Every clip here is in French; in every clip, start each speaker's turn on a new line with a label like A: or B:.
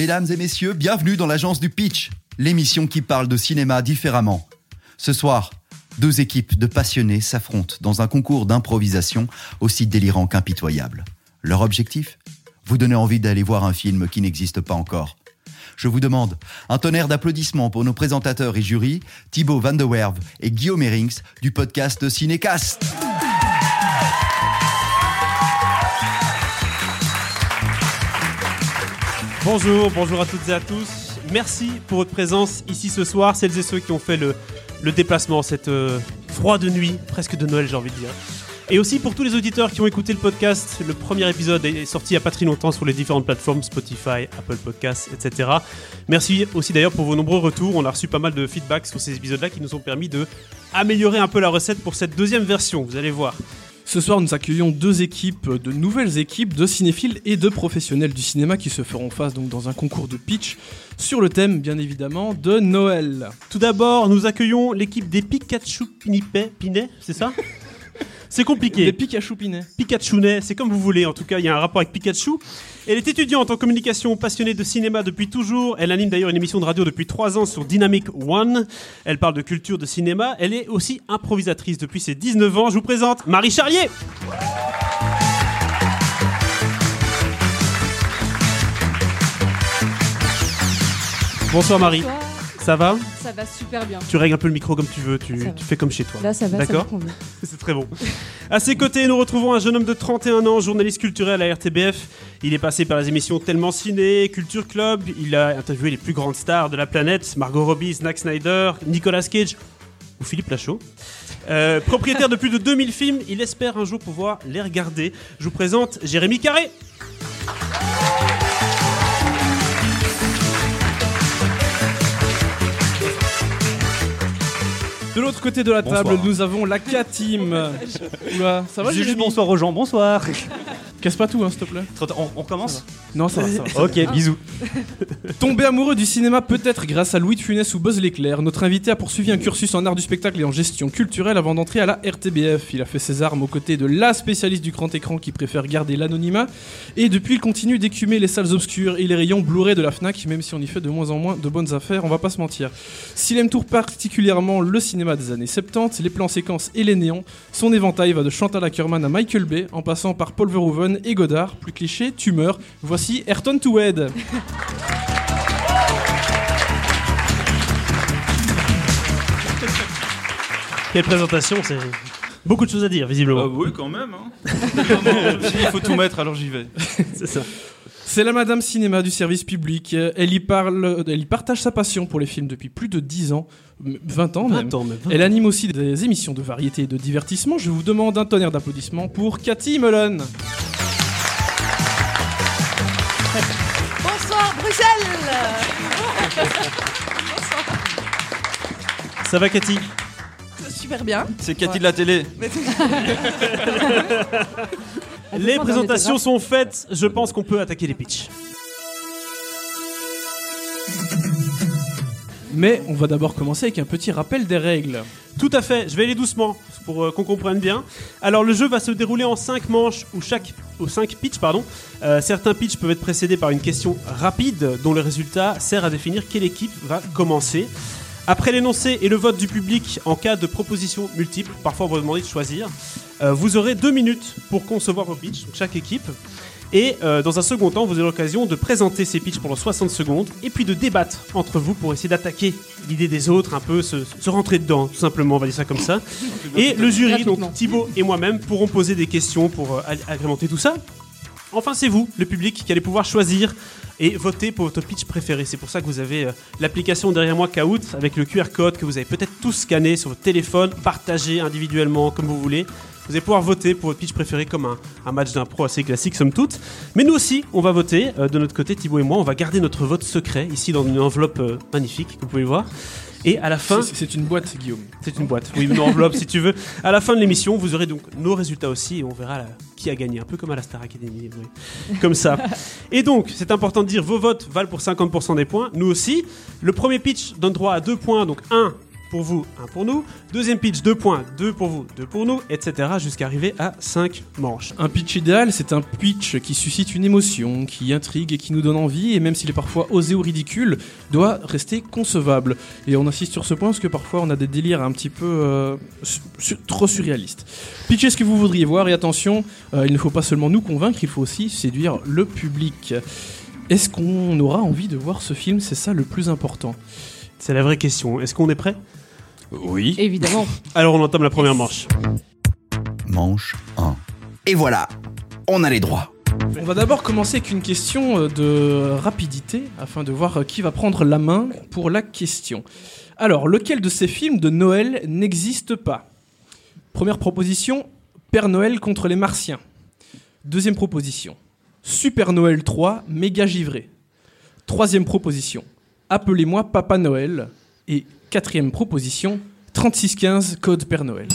A: Mesdames et messieurs, bienvenue dans l'agence du Pitch, l'émission qui parle de cinéma différemment. Ce soir, deux équipes de passionnés s'affrontent dans un concours d'improvisation aussi délirant qu'impitoyable. Leur objectif Vous donner envie d'aller voir un film qui n'existe pas encore. Je vous demande un tonnerre d'applaudissements pour nos présentateurs et jurys, Thibaut Van de Werve et Guillaume Herings du podcast Cinécast.
B: Bonjour, bonjour à toutes et à tous. Merci pour votre présence ici ce soir, celles et ceux qui ont fait le, le déplacement, cette euh, froide nuit, presque de Noël j'ai envie de dire. Et aussi pour tous les auditeurs qui ont écouté le podcast, le premier épisode est sorti il n'y a pas très longtemps sur les différentes plateformes Spotify, Apple Podcasts, etc. Merci aussi d'ailleurs pour vos nombreux retours. On a reçu pas mal de feedbacks sur ces épisodes-là qui nous ont permis de améliorer un peu la recette pour cette deuxième version. Vous allez voir.
C: Ce soir, nous accueillons deux équipes, de nouvelles équipes de cinéphiles et de professionnels du cinéma qui se feront face donc dans un concours de pitch sur le thème, bien évidemment, de Noël.
B: Tout d'abord, nous accueillons l'équipe des Pikachu Pinipet, Pinet, c'est ça? C'est compliqué.
C: Des Pikachu Pinet.
B: Pikachunet, c'est comme vous voulez, en tout cas, il y a un rapport avec Pikachu. Elle est étudiante en communication, passionnée de cinéma depuis toujours. Elle anime d'ailleurs une émission de radio depuis trois ans sur Dynamic One. Elle parle de culture de cinéma. Elle est aussi improvisatrice depuis ses 19 ans. Je vous présente Marie Charlier. Bonsoir Marie. Ça va
D: Ça va super bien.
B: Tu règles un peu le micro comme tu veux, tu, fais comme chez toi.
D: Là, ça va,
B: D'accord. C'est très bon. À ses côtés, nous retrouvons un jeune homme de 31 ans, journaliste culturel à la RTBF. Il est passé par les émissions Tellement Ciné, Culture Club. Il a interviewé les plus grandes stars de la planète Margot Robbie, Zack Snyder, Nicolas Cage ou Philippe Lachaud. Euh, propriétaire de plus de 2000 films, il espère un jour pouvoir les regarder. Je vous présente Jérémy Carré.
C: De l'autre côté de la table, nous avons la K-Team. Oula, ça va
E: Juste bonsoir aux gens, bonsoir.
C: Casse pas tout, hein, s'il te plaît.
E: On, on commence
C: Non, ça va, ça va. ça va.
E: Ok, bisous.
C: Tombé amoureux du cinéma peut-être grâce à Louis de Funès ou Buzz l'éclair, notre invité a poursuivi un cursus en art du spectacle et en gestion culturelle avant d'entrer à la RTBF. Il a fait ses armes aux côtés de la spécialiste du grand écran qui préfère garder l'anonymat et depuis il continue d'écumer les salles obscures et les rayons Blu-ray de la Fnac même si on y fait de moins en moins de bonnes affaires, on va pas se mentir. S'il aime tout particulièrement le cinéma des années 70, les plans séquences et les néons, son éventail va de Chantal Ackerman à Michael Bay en passant par Paul Verhoeven et Godard, plus cliché, tu meurs. Voici Ayrton Toued.
B: Quelle présentation, c'est beaucoup de choses à dire, visiblement.
F: oui, quand même. Hein. Il faut tout mettre, alors j'y vais.
B: C'est ça.
C: C'est la Madame Cinéma du service public. Elle y, parle, elle y partage sa passion pour les films depuis plus de 10 ans, m- 20 ans même.
B: 20 ans, mais 20
C: Elle anime aussi des émissions de variété et de divertissement. Je vous demande un tonnerre d'applaudissements pour Cathy Mullen.
D: Bonsoir, Bruxelles
B: Ça va, Cathy?
D: Super bien.
F: C'est Cathy de la télé.
B: Les présentations sont faites. Je pense qu'on peut attaquer les pitchs.
C: Mais on va d'abord commencer avec un petit rappel des règles.
B: Tout à fait, je vais aller doucement pour euh, qu'on comprenne bien. Alors le jeu va se dérouler en 5 manches ou chaque ou 5 pitchs pardon. Euh, certains pitchs peuvent être précédés par une question rapide dont le résultat sert à définir quelle équipe va commencer. Après l'énoncé et le vote du public en cas de propositions multiples, parfois on va vous demander de choisir, euh, vous aurez deux minutes pour concevoir vos pitchs, donc chaque équipe. Et euh, dans un second temps, vous aurez l'occasion de présenter ces pitchs pendant 60 secondes et puis de débattre entre vous pour essayer d'attaquer l'idée des autres, un peu se, se rentrer dedans, tout simplement, on va dire ça comme ça. Et le jury, donc Thibaut et moi-même, pourront poser des questions pour euh, ag- agrémenter tout ça. Enfin, c'est vous, le public, qui allez pouvoir choisir et voter pour votre pitch préféré. C'est pour ça que vous avez euh, l'application derrière moi Kahoot avec le QR code que vous avez peut-être tous scanné sur votre téléphone, partagé individuellement comme vous voulez. Vous allez pouvoir voter pour votre pitch préféré comme un, un match d'impro assez classique somme toute. Mais nous aussi, on va voter euh, de notre côté, Thibaut et moi. On va garder notre vote secret ici dans une enveloppe euh, magnifique que vous pouvez voir. Et à la fin,
C: C'est- une boîte, Guillaume.
B: c'est une boîte, oui, une enveloppe si tu veux. À la fin de l'émission, vous aurez donc nos résultats aussi et on verra qui a gagné, un peu comme à la Star Academy, oui. comme ça. Et donc, c'est important de dire, vos votes valent pour 50% des points, nous aussi. Le premier pitch donne droit à deux points, donc un pour vous, un pour nous. Deuxième pitch, deux points, deux pour vous, deux pour nous, etc. jusqu'à arriver à cinq manches.
C: Un pitch idéal, c'est un pitch qui suscite une émotion, qui intrigue et qui nous donne envie, et même s'il est parfois osé ou ridicule, doit rester concevable. Et on insiste sur ce point parce que parfois on a des délires un petit peu euh, trop surréalistes. Pitchez ce que vous voudriez voir, et attention, euh, il ne faut pas seulement nous convaincre, il faut aussi séduire le public. Est-ce qu'on aura envie de voir ce film? C'est ça le plus important.
B: C'est la vraie question. Est-ce qu'on est prêt?
F: Oui.
D: Évidemment.
B: Alors on entame la première manche.
A: Manche 1. Et voilà, on a les droits.
C: On va d'abord commencer avec une question euh, de rapidité afin de voir euh, qui va prendre la main pour la question. Alors, lequel de ces films de Noël n'existe pas? Première proposition, Père Noël contre les Martiens. Deuxième proposition, Super Noël 3, méga givré. Troisième proposition, Appelez-moi Papa Noël. Et quatrième proposition, 3615 Code Père Noël.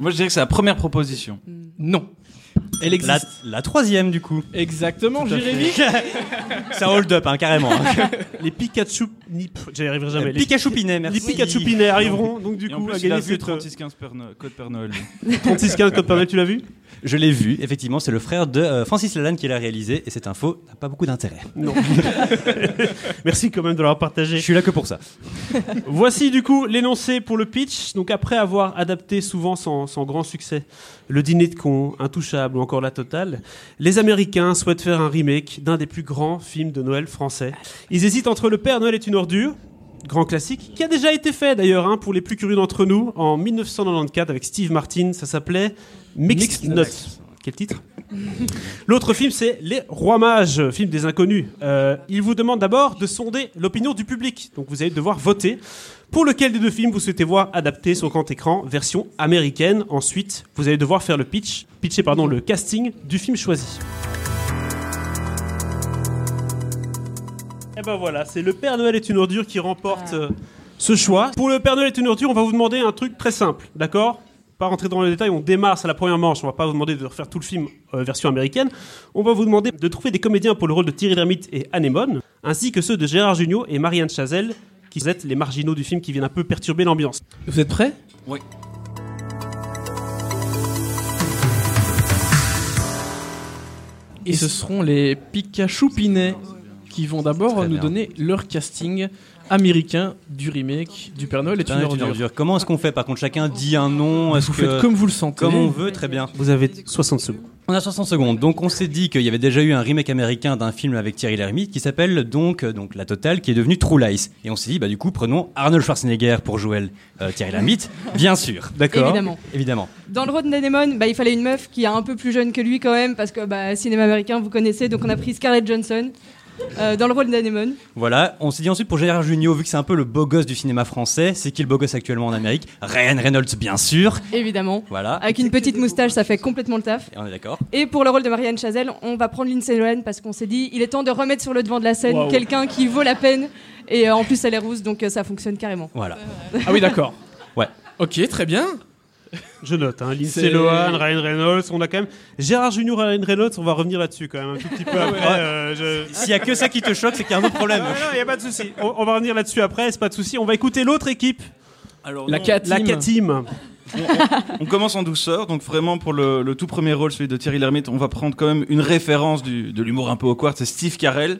F: Moi, je dirais que c'est la première proposition.
C: Non. Elle
E: La,
C: existe.
E: la troisième, du coup.
C: Exactement, Jérémy.
E: C'est un hold-up, hein, carrément. hein.
B: Les Pikachu Nip, j'y arriverai jamais. Les,
E: Pikachu Pinet,
B: les
E: merci.
B: Pikachu Pinet arriveront donc du
F: Et en
B: coup à
F: plus, il a
B: gagner
F: vu
B: cette
F: 3615 Père No- Code Père Noël.
B: 3615 Code Père Noël, tu l'as vu?
E: Je l'ai vu, effectivement, c'est le frère de euh, Francis Lalanne qui l'a réalisé, et cette info n'a pas beaucoup d'intérêt.
B: Non. Merci quand même de l'avoir
E: Je
B: partagé.
E: suis là que pour ça.
B: Voici du coup l'énoncé pour le pitch. Donc après avoir adapté souvent sans, sans grand succès le dîner de con, Intouchable ou encore La Totale, les Américains souhaitent faire un remake d'un des plus grands films de Noël français. Ils hésitent entre Le Père Noël est une ordure, grand classique, qui a déjà été fait d'ailleurs hein, pour les plus curieux d'entre nous en 1994 avec Steve Martin. Ça s'appelait Mixed,
C: Mixed
B: Nuts. Quel titre? L'autre film, c'est Les Rois Mages, film des inconnus. Euh, il vous demande d'abord de sonder l'opinion du public. Donc vous allez devoir voter pour lequel des deux films vous souhaitez voir adapté sur grand écran, version américaine? Ensuite, vous allez devoir faire le pitch, pitcher pardon, le casting du film choisi. Et ben voilà, c'est Le Père Noël est une ordure qui remporte euh, ce choix. Pour Le Père Noël est une ordure, on va vous demander un truc très simple, d'accord? Pas rentrer dans les détails, on démarre, c'est la première manche, on va pas vous demander de refaire tout le film euh, version américaine. On va vous demander de trouver des comédiens pour le rôle de Thierry Lhermitte et Anémone, ainsi que ceux de Gérard Jugnot et Marianne Chazelle, qui sont les marginaux du film qui viennent un peu perturber l'ambiance.
C: Vous êtes prêts?
F: Oui.
C: Et ce seront les Pikachu Pinets qui vont d'abord nous
E: bien.
C: donner leur casting américain du remake du Père Noël est une ordure.
E: ordure. Comment est-ce qu'on fait Par contre, chacun dit un nom. Est-ce
C: Vous
E: que...
C: faites comme vous le sentez.
E: comme on veut, très bien.
B: Vous avez 60 secondes.
E: On a 60 secondes. Donc on s'est dit qu'il y avait déjà eu un remake américain d'un film avec Thierry Lhermitte qui s'appelle donc, euh, donc La Totale, qui est devenu True Lies. Et on s'est dit, bah du coup, prenons Arnold Schwarzenegger pour jouer euh, Thierry Lhermitte, bien sûr.
B: D'accord.
D: Évidemment.
E: Évidemment.
D: Dans le rôle d'Anemone, bah, il fallait une meuf qui est un peu plus jeune que lui quand même, parce que bah, cinéma américain, vous connaissez, donc on a pris Scarlett Johansson euh, dans le rôle d'Anemone.
E: Voilà. On s'est dit ensuite pour Gérard Jugnot, vu que c'est un peu le beau gosse du cinéma français, c'est qui le beau gosse actuellement en Amérique? Ryan Reynolds, bien sûr.
D: Évidemment.
E: Voilà.
D: Avec une petite moustache, ça fait complètement le taf.
E: Et on est d'accord.
D: Et pour le rôle de Marianne Chazelle, on va prendre Lindsay Lohan parce qu'on s'est dit, il est temps de remettre sur le devant de la scène quelqu'un qui vaut la peine. Et euh, en plus, elle est rousse, donc euh, ça fonctionne carrément.
E: Voilà.
C: Ah oui, d'accord.
E: Ouais.
C: Ok, très bien.
B: Je note, hein, Lindsay
C: C'est-
B: Lohan, Ryan Reynolds, on a quand même Gérard Junior, Ryan Reynolds, on va revenir là-dessus quand même un tout petit peu après. euh, je-
E: S'il y a que ça qui te choque, c'est qu'il y a un autre problème.
B: Non, il y a pas de souci. On, on va revenir là-dessus après, c'est pas de souci. On va écouter l'autre équipe,
F: Alors,
C: La
F: non,
C: 4
B: la K-Team.
F: on commence en douceur, donc vraiment pour le, le tout premier rôle, celui de Thierry Lhermitte, on va prendre quand même une référence du- de l'humour un peu awkward, c'est Steve Carell,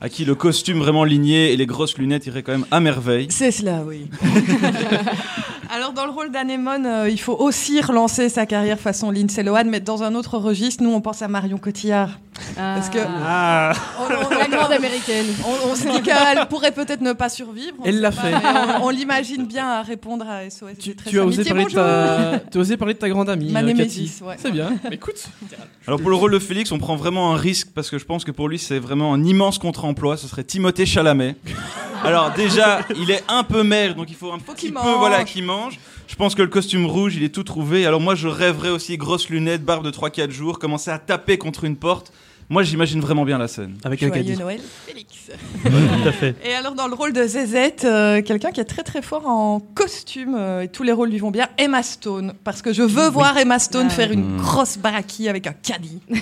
F: à qui le costume vraiment ligné et les grosses lunettes iraient quand même à merveille.
G: C'est cela, oui. Alors, dans le rôle d'Anémone, euh, il faut aussi relancer sa carrière façon Lindsay Lohan, mais dans un autre registre. Nous, on pense à Marion Cotillard. Parce que-
B: Ah,
G: On, on-
D: La grande américaine.
G: on- on se dit qu'elle pourrait peut-être ne pas survivre. on
C: Elle l'a fait.
G: On, on l'imagine bien à répondre à SOS.
C: Tu, tu as osé parler de ta, tu as osé parler de ta grande amie.
G: Ma
C: euh,
G: ouais.
C: C'est bien. Écoute.
F: Alors pour le rôle de Félix, on prend vraiment un risque parce que je pense que pour lui c'est vraiment un immense contre-emploi. Ce serait Timothée Chalamet. Alors déjà, il est un peu maigre, donc il faut un petit
G: qu'il
F: peu
G: mange.
F: voilà qu'il mange. Je pense que le costume rouge, il est tout trouvé. Alors moi, je rêverais aussi grosses lunettes, barbe de 3-4 jours, commencer à taper contre une porte. Moi, j'imagine vraiment bien la scène.
B: avec un
G: Joyeux
B: caddie.
G: Noël, Félix.
B: Tout à fait.
G: Et alors, dans le rôle de Zezette, euh, quelqu'un qui est très très fort en costume, euh, et tous les rôles lui vont bien, Emma Stone. Parce que je veux voir Emma Stone
D: Ah.
G: faire une
E: Mm.
G: grosse baraki avec un caddie.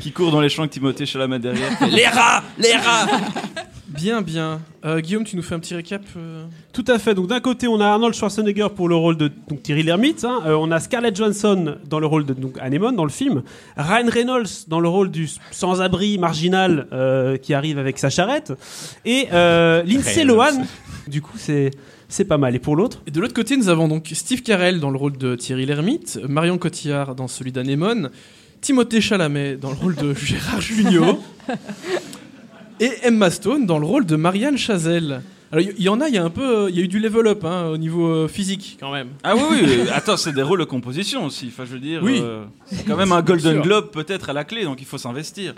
F: Qui court dans les champs avec Timothée Chalamet derrière. les rats Les rats
C: Bien, bien. Euh, Guillaume, tu nous fais un petit récap euh?
B: Tout à fait. Donc d'un côté, on a Arnold Schwarzenegger pour le rôle de donc, Thierry Lhermitte. hein. Euh, on a Scarlett Johansson dans le rôle de donc, Anemone dans le film. Ryan Reynolds dans le rôle du sans-abri marginal euh, qui arrive avec sa charrette. Et euh, Lindsay. Lohan. Du coup, c'est c'est pas mal. Et pour l'autre?
C: Et de l'autre côté, nous avons donc Steve Carell dans le rôle de Thierry Lhermitte, Marion Cotillard dans celui d'Anémone, Timothée Chalamet dans le rôle de Gérard Jugnot, et Emma Stone dans le rôle de Marianne Chazelle. Alors, il y, y en a, il y a un peu, euh, il y a eu du level up hein, au niveau euh, physique quand même.
F: Ah oui, oui, euh, attends, c'est des rôles de composition aussi. Enfin, je veux dire,
C: Oui.
F: euh, c'est quand même un Golden. Globe peut-être à la clé, donc il faut s'investir.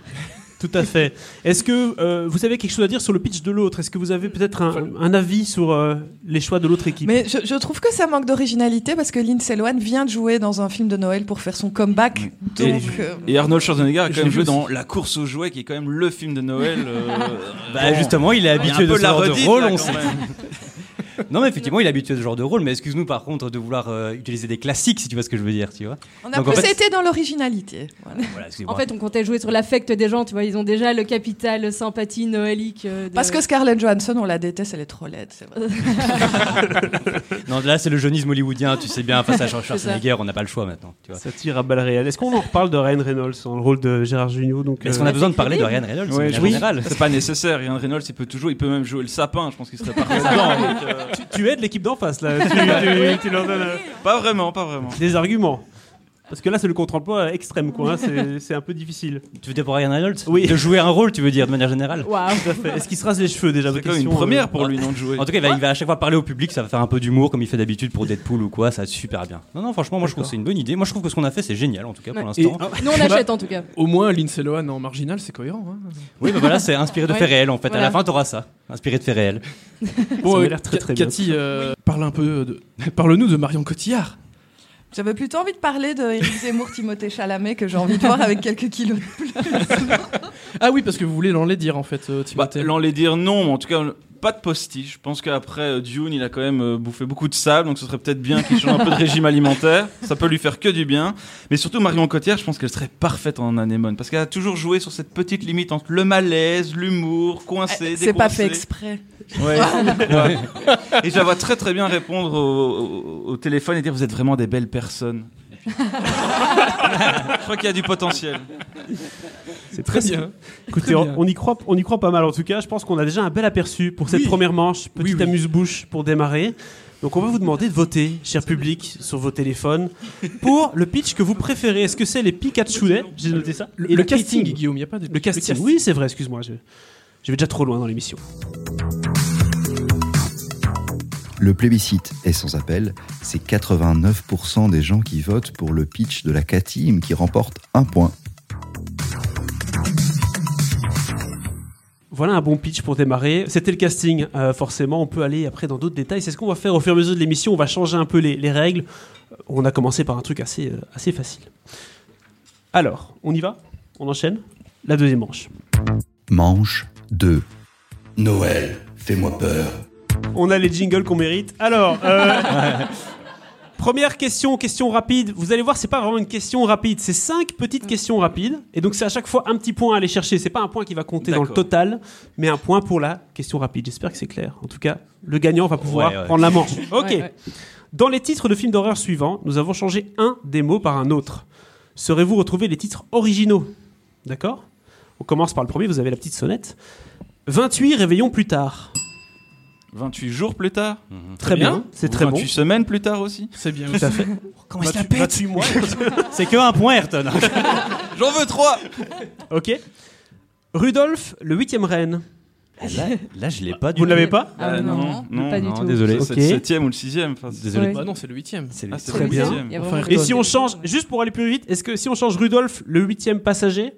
B: Tout à fait. Est-ce que euh, vous avez quelque chose à dire sur le pitch de l'autre? Est-ce que vous avez peut-être un, un avis sur euh, les choix de l'autre équipe?
G: Mais je, je trouve que ça manque d'originalité parce que Lindsay Lohan vient de jouer dans un film de Noël pour faire son comeback.
F: Et-
G: Donc, euh,
F: Et Arnold Schwarzenegger a quand même joué dans La course aux jouets, qui est quand même le film de Noël. euh,
E: Bah
F: bon.
E: justement, il est habitué de ce
F: la
E: genre de rôle, on sait. Non, mais effectivement, il est habitué de ce genre de rôle, mais excuse-nous par contre de vouloir euh, utiliser des classiques, si tu vois ce que je veux dire, tu vois.
G: on a
E: Donc, en
G: plus
E: fait-
G: été dans l'originalité. Voilà.
E: Voilà, excusez-moi.
D: En fait, on comptait jouer sur l'affect des gens, tu vois. Ils ont déjà le capital sympathie noëlique. euh, de-
G: Parce que Scarlett Johansson, on la déteste, elle est trop laide. c'est vrai.
E: Non, là, c'est le jeunisme hollywoodien, tu sais bien, face à. Schwarzenegger, on n'a pas le choix maintenant, tu vois.
B: Ça tire à balles réelles. Est-ce qu'on en reparle de Ryan Reynolds dans le rôle de Gérard Jugnot donc,
E: Est-ce
B: euh,
E: qu'on a besoin de parler de. Ryan Reynolds
F: Ouais,
E: en
F: oui.
E: général
F: C'est pas nécessaire. Ryan Reynolds, il peut toujours, il peut même jouer le sapin. Je pense qu'il serait parfait dedans. donc, euh,
B: tu, tu aides l'équipe d'en face là. tu, tu- tu leur donnes euh,
F: Pas vraiment, pas vraiment.
B: des arguments. Parce que là, c'est le contre-emploi extrême, quoi. hein. C'est un peu difficile.
E: Tu veux dire pour Ryan Reynolds
B: Oui.
E: De jouer un rôle, tu veux dire, de manière générale
D: Waouh.
B: Tout à fait. Est-ce qu'il se rase les cheveux déjà
F: C'est une
B: question,
F: première
B: euh,
F: pour lui, non, de jouer.
E: En tout cas, il va, il va à chaque fois parler au public, ça va faire un peu d'humour comme il fait d'habitude pour Deadpool ou quoi, ça va être super bien. Non, non, franchement, moi je trouve que c'est une bonne idée. Moi je trouve que ce qu'on a fait c'est génial en tout cas pour l'instant.
D: Nous, on achète en tout cas.
C: Au moins, Lindsay Lohan en marginal, c'est cohérent. hein.
E: Oui, mais voilà, c'est inspiré de
D: Ouais.
E: faits réels en fait. À
D: Voilà.
E: la fin, t'auras ça, inspiré de faits réels.
C: Bon,
B: m'a
C: euh,
B: l'air très, très bien.
C: Cathy, euh, parle un peu de... Parle-nous de Marion Cotillard.
G: J'avais plutôt envie de parler de Eric Zemmour, Timothée Chalamet, que j'ai envie de voir avec quelques kilos de plus.
C: Ah oui, parce que vous voulez l'enlaidir en fait, euh,
F: Bah,
C: Timothée.
F: l'en dire non, mais en tout cas, pas de postiche. Je pense qu'après euh, Dune, il a quand même euh, bouffé beaucoup de sable, donc ce serait peut-être bien qu'il change un peu de régime alimentaire. Ça peut lui faire que du bien. Mais surtout, Marion Cotillard, je pense qu'elle serait parfaite en anémone, parce qu'elle a toujours joué sur cette petite limite entre le malaise, l'humour, coincé,
G: C'est pas fait exprès.
F: Ouais. Ouais. Et je la vois très très bien répondre au, au- au téléphone et dire vous êtes vraiment des belles personnes. je crois qu'il y a du potentiel.
B: C'est
C: Très bien.
B: Écoutez,
C: Très
B: on,
C: bien.
B: on y croit, on y croit pas mal en tout cas. Je pense qu'on a déjà un bel aperçu pour cette
C: Oui.
B: première manche. Petite
C: Oui, oui.
B: amuse-bouche pour démarrer. Donc on va vous demander de voter, cher public, sur vos téléphones, pour le pitch que vous préférez. Est-ce que c'est les Pikachu Day J'ai noté ça.
C: Le,
B: Et
C: le casting, Guillaume, il n'y a pas de...
B: Le casting. Oui, c'est vrai. Excuse-moi. Je, je vais déjà trop loin dans l'émission.
A: Le plébiscite est sans appel. C'est 89% des gens qui votent pour le pitch de la K-Team qui remporte un point.
B: Voilà un bon pitch pour démarrer. C'était le casting. Euh, forcément, on peut aller après dans d'autres détails. C'est ce qu'on va faire au fur et à mesure de l'émission. On va changer un peu les, les règles. Euh, On a commencé par un truc assez, euh, assez facile. Alors, on y va? On enchaîne? La deuxième manche.
A: Manche 2. Noël, fais-moi peur.
B: On a les jingles qu'on mérite. Alors, euh, première question, question rapide. Vous allez voir, c'est pas vraiment une question rapide, c'est cinq petites questions rapides. Et donc, c'est à chaque fois un petit point à aller chercher. C'est pas un point qui va compter dans le total, mais un point pour la question rapide. J'espère que c'est clair. En tout cas, le gagnant va pouvoir
E: Ouais, ouais.
B: prendre la manche. Ok.
D: Ouais.
B: Dans les titres de films d'horreur suivants, nous avons changé un des mots par un autre. Saurez-vous retrouver les titres originaux? D'accord? On commence par le premier, vous avez la petite sonnette. 28 réveillons plus tard.
F: 28 jours plus tard
B: Très
C: bien.
B: bien, c'est très
F: 28
B: bon.
F: semaines plus tard aussi
C: C'est bien.
B: Tout à fait.
E: Comment
B: 28
E: pète
B: 28 mois.
E: C'est que un point, Ayrton.
F: J'en veux 3
B: ok. Rudolf, le huitième reine.
E: Là, là, je l'ai pas du
B: Vous ne l'avez pas
D: Ah
F: Euh,
D: non,
F: non,
D: pas du
E: non,
D: tout.
E: désolé.
F: C'est
B: Ok.
F: le 7ème ou le 6ème. Enfin,
E: Désolé.
D: Ouais.
C: Bah non, c'est le huitième.
E: C'est
F: Ah,
B: Très
F: le
B: bien.
F: sixième.
D: Il y a
C: Enfin,
D: vraiment-
B: Et si on change, juste pour aller plus vite, est-ce que si on change Rudolf, le huitième passager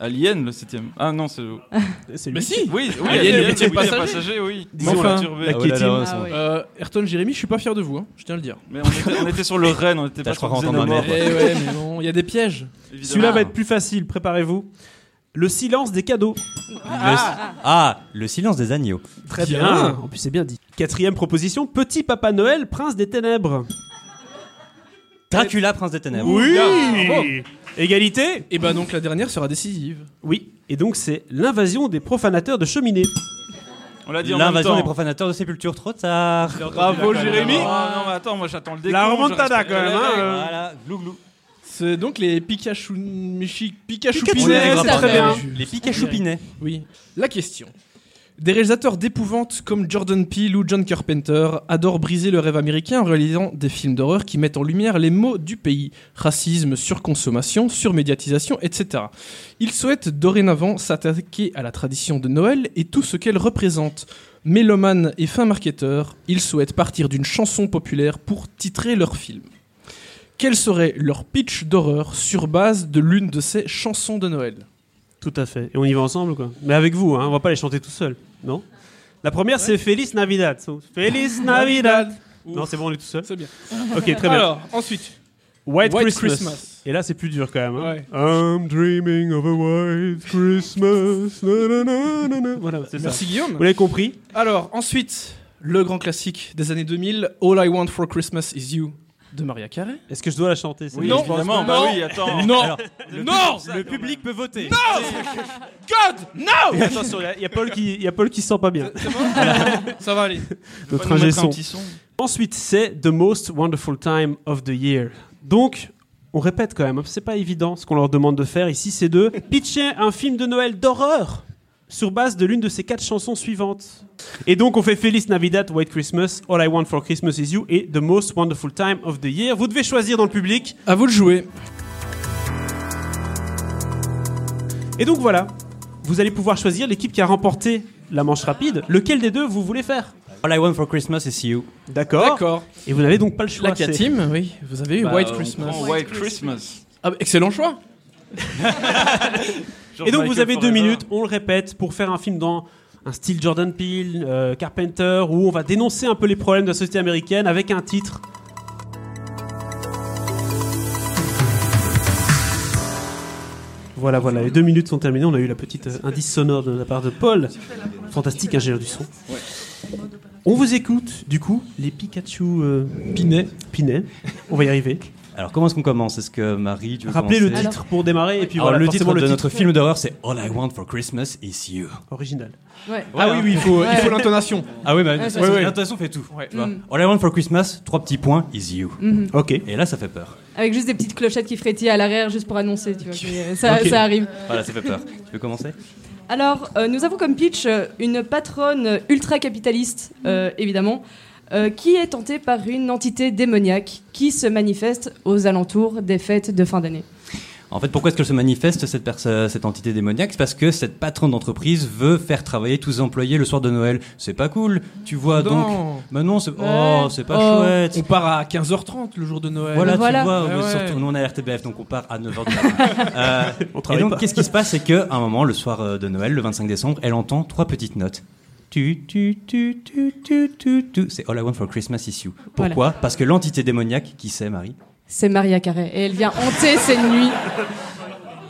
F: Alien, le 7ème. Ah non, c'est.
B: C'est
C: Mais
B: lui.
C: si
F: Oui, oui,
C: Alien, le
F: le
C: huitième
F: 8
C: passager.
F: passager, oui.
B: Disons
C: Enfin,
B: la
E: Ah ouais, là,
B: Kétine.
E: là,
D: Ah ouais.
C: Euh, Ayrton, Jérémy, je suis pas fier de vous, hein, je tiens à le dire.
F: Mais on était, on était sur le Rennes, on était pas sur
C: Eh ouais, mais non, il y a des pièges.
F: évidemment.
B: Celui-là va être plus facile, préparez-vous. Le silence des cadeaux.
E: Le- Ah, le silence des agneaux.
B: Très
C: Bien.
B: bien. En plus, c'est bien dit. Quatrième proposition Petit Papa Noël, prince des ténèbres.
E: Dracula, prince des ténèbres.
B: Oui Égalité
C: Et ben donc la dernière sera décisive.
B: Oui. Et donc c'est l'invasion des profanateurs de cheminées.
F: On l'a dit en même
E: L'invasion des profanateurs de sépulture, trop tard.
B: Bravo Jérémy.
F: Ah non, mais attends, moi j'attends le décompte.
B: La
F: je
B: remontada
F: respecte
B: quand même.
F: les
B: hein,
F: règles.
E: Voilà, glou glou.
C: C'est donc les Pikachu Michi Pikachu
B: Pikachu,
C: Pinets.
B: c'est très bien.
E: Les Pikachu Pinets.
C: Oui. La question. Des réalisateurs d'épouvante comme Jordan Peele ou John Carpenter adorent briser le rêve américain en réalisant des films d'horreur qui mettent en lumière les maux du pays. Racisme, surconsommation, surmédiatisation, etc. Ils souhaitent dorénavant s'attaquer à la tradition de Noël et tout ce qu'elle représente. Mélomanes et fin marketeurs, ils souhaitent partir d'une chanson populaire pour titrer leur film. Quel serait leur pitch d'horreur sur base de l'une de ces chansons de Noël?
B: Tout à fait. Et on y va ensemble, quoi. Mais avec vous, hein, on va pas les chanter tout seul, non La première, c'est Feliz Navidad. Feliz Navidad. Non, c'est bon, on est tout seul.
C: C'est bien.
B: Ok, très bien.
C: Alors, ensuite,
B: White,
C: White
B: Christmas.
C: Christmas.
B: Et là, c'est plus dur quand même. hein.
C: Ouais.
B: I'm dreaming of a white Christmas. Na, na, na, na, na. Voilà, c'est ça.
C: merci Guillaume.
B: Vous l'avez compris
C: Alors, ensuite, le grand classique des années 2000, All I Want for Christmas is You de Maria Carey.
B: Est-ce que je dois la chanter
F: Oui,
C: Non,
F: évidemment.
C: non.
F: Bah oui, attends.
C: Non
E: Le
C: Non
E: Le public peut voter.
C: God No
B: Attention, il y, a Paul qui, il y a Paul qui se sent pas bien.
C: Ça va aller.
B: Notre ingé son. Ensuite, c'est The Most Wonderful Time of the Year. Donc, on répète quand même, hein, c'est pas évident ce qu'on leur demande de faire ici, c'est de pitcher un film de Noël d'horreur sur base de l'une de ces quatre chansons suivantes. Et donc, on fait Feliz Navidad, White Christmas, All I Want for Christmas is You et The Most Wonderful Time of the Year. Vous devez choisir dans le public.
C: À vous de jouer.
B: Et donc voilà, vous allez pouvoir choisir l'équipe qui a remporté la manche rapide. Lequel des deux vous voulez faire?
E: All I want for Christmas is you.
B: D'accord
C: D'accord.
B: Et vous n'avez donc pas le choix.
C: La
B: c'est-
C: team, oui, vous avez eu
F: Bah,
C: White
F: on
C: Christmas.
F: prend White Christmas.
C: Ah, bah, excellent choix.
B: Et donc vous avez deux
F: Forever.
B: minutes, on le répète, pour faire un film dans un style Jordan Peele, euh, Carpenter, où on va dénoncer un peu les problèmes de la société américaine avec un titre. Voilà, voilà, les deux minutes sont terminées. On a eu la petite euh, indice sonore de la part de Paul, fantastique ingénieur du son. On vous écoute, du coup, les Pikachu euh,
C: Pinet.
B: Pinet. On va y arriver.
E: Alors comment est-ce qu'on commence? Est-ce que Marie, tu veux
B: Rappelez le titre pour démarrer, et puis
E: Alors,
B: voilà,
E: le titre de notre film d'horreur, c'est All I want for Christmas is you.
B: original.
D: Ouais.
C: Ah oui, oui, il faut, il
D: Ouais.
C: faut l'intonation.
E: Ah oui, bah,
D: Ouais,
E: l'intonation fait tout.
C: Ouais.
E: Tu vois.
D: Mm.
E: All I want for Christmas, trois petits points, is you.
D: Mhm.
B: Ok.
E: Et là, ça fait peur.
D: Avec juste des petites clochettes qui frétillent à l'arrière juste pour annoncer, tu vois. que, euh, ça, arrive.
E: Voilà, ça fait peur. tu veux commencer?
D: Alors, euh, nous avons comme pitch euh, une patronne ultra-capitaliste, euh, évidemment, euh, qui est tentée par une entité démoniaque qui se manifeste aux alentours des fêtes de fin d'année.
E: En fait, pourquoi est-ce qu'elle se manifeste, cette, cette entité démoniaque? C'est parce que cette patronne d'entreprise veut faire travailler tous ses employés le soir de Noël. C'est pas cool, tu vois, donc...
C: Non.
E: Bah non, c'est
D: Ouais.
E: oh, c'est pas
D: Oh.
E: chouette.
C: On part à 15h30 le jour de Noël.
E: Voilà,
D: Voilà.
E: tu vois,
C: Ouais,
E: euh,
C: ouais.
E: surtout, nous on est à RTBF, donc on part à 9h du matin. Euh,
B: On
E: et donc, qu'est-ce qui se passe? C'est qu'à un moment, le soir euh, de Noël, le 25 décembre, elle entend trois petites notes. Tu, tu, tu, tu, tu, tu, tu. C'est All I Want for Christmas is You. Pourquoi? Parce que l'entité démoniaque, qui c'est, Marie?
D: C'est Maria Carey et elle vient hanter ses nuits.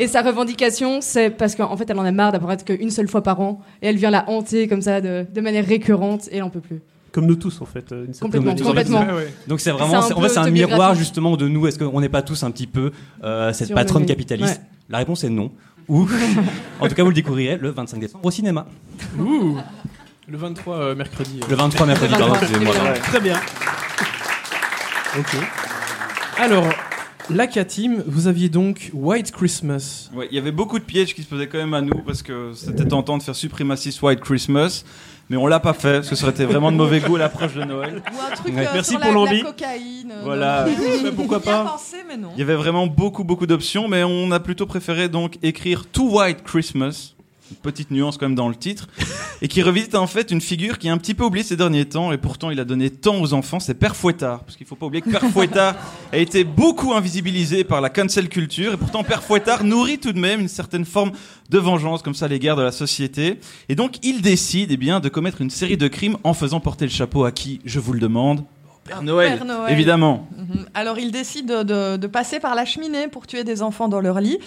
D: Et sa revendication, c'est parce qu'en fait, elle en a marre d'apparaître qu'une seule fois par an et elle vient la hanter comme ça de, de manière récurrente et elle en peut plus.
B: Comme nous tous, en fait. euh, une
D: Complètement, complètement.
C: Ouais, ouais.
E: Donc c'est vraiment, en fait, c'est un miroir justement de nous. Est-ce qu'on n'est pas tous un petit peu euh, cette patronne capitaliste?
D: Ouais.
E: La réponse est non. Ou, en tout cas, vous le découvrirez le 25 décembre au cinéma.
C: Ouh. Le 23 euh, mercredi.
E: Le 23 mercredi, pardon, excusez-moi.
B: Très bien. Ok.
C: Alors, la K-Team, vous aviez donc White Christmas.
F: Ouais, il y avait beaucoup de pièges qui se posaient quand même à nous parce que c'était tentant de faire Supremacist White Christmas, mais on l'a pas fait parce que ça aurait été vraiment de mauvais goût à l'approche de Noël.
G: Ou un truc
E: Ouais.
G: euh,
B: Merci
G: sur
B: pour
G: la,
B: l'envie.
G: la cocaïne. euh,
F: Voilà.
G: non.
F: Mais pourquoi
G: Bien
F: pas
G: pensé, mais non.
F: Il y avait vraiment beaucoup beaucoup d'options, mais on a plutôt préféré donc écrire To White Christmas. Une petite nuance quand même dans le titre, et qui revisite en fait une figure qui est un petit peu oubliée ces derniers temps, et pourtant il a donné tant aux enfants, c'est Père Fouettard. Parce qu'il faut pas oublier que Père Fouettard a été beaucoup invisibilisé par la cancel culture, et pourtant Père Fouettard nourrit tout de même une certaine forme de vengeance comme ça à l'égard de la société. Et donc il décide eh bien, de commettre une série de crimes en faisant porter le chapeau à qui, je vous le demande Père Noël,
G: Père Noël.
F: évidemment.
G: Mhm. Alors il décide de, de- de passer par la cheminée pour tuer des enfants dans leur lit.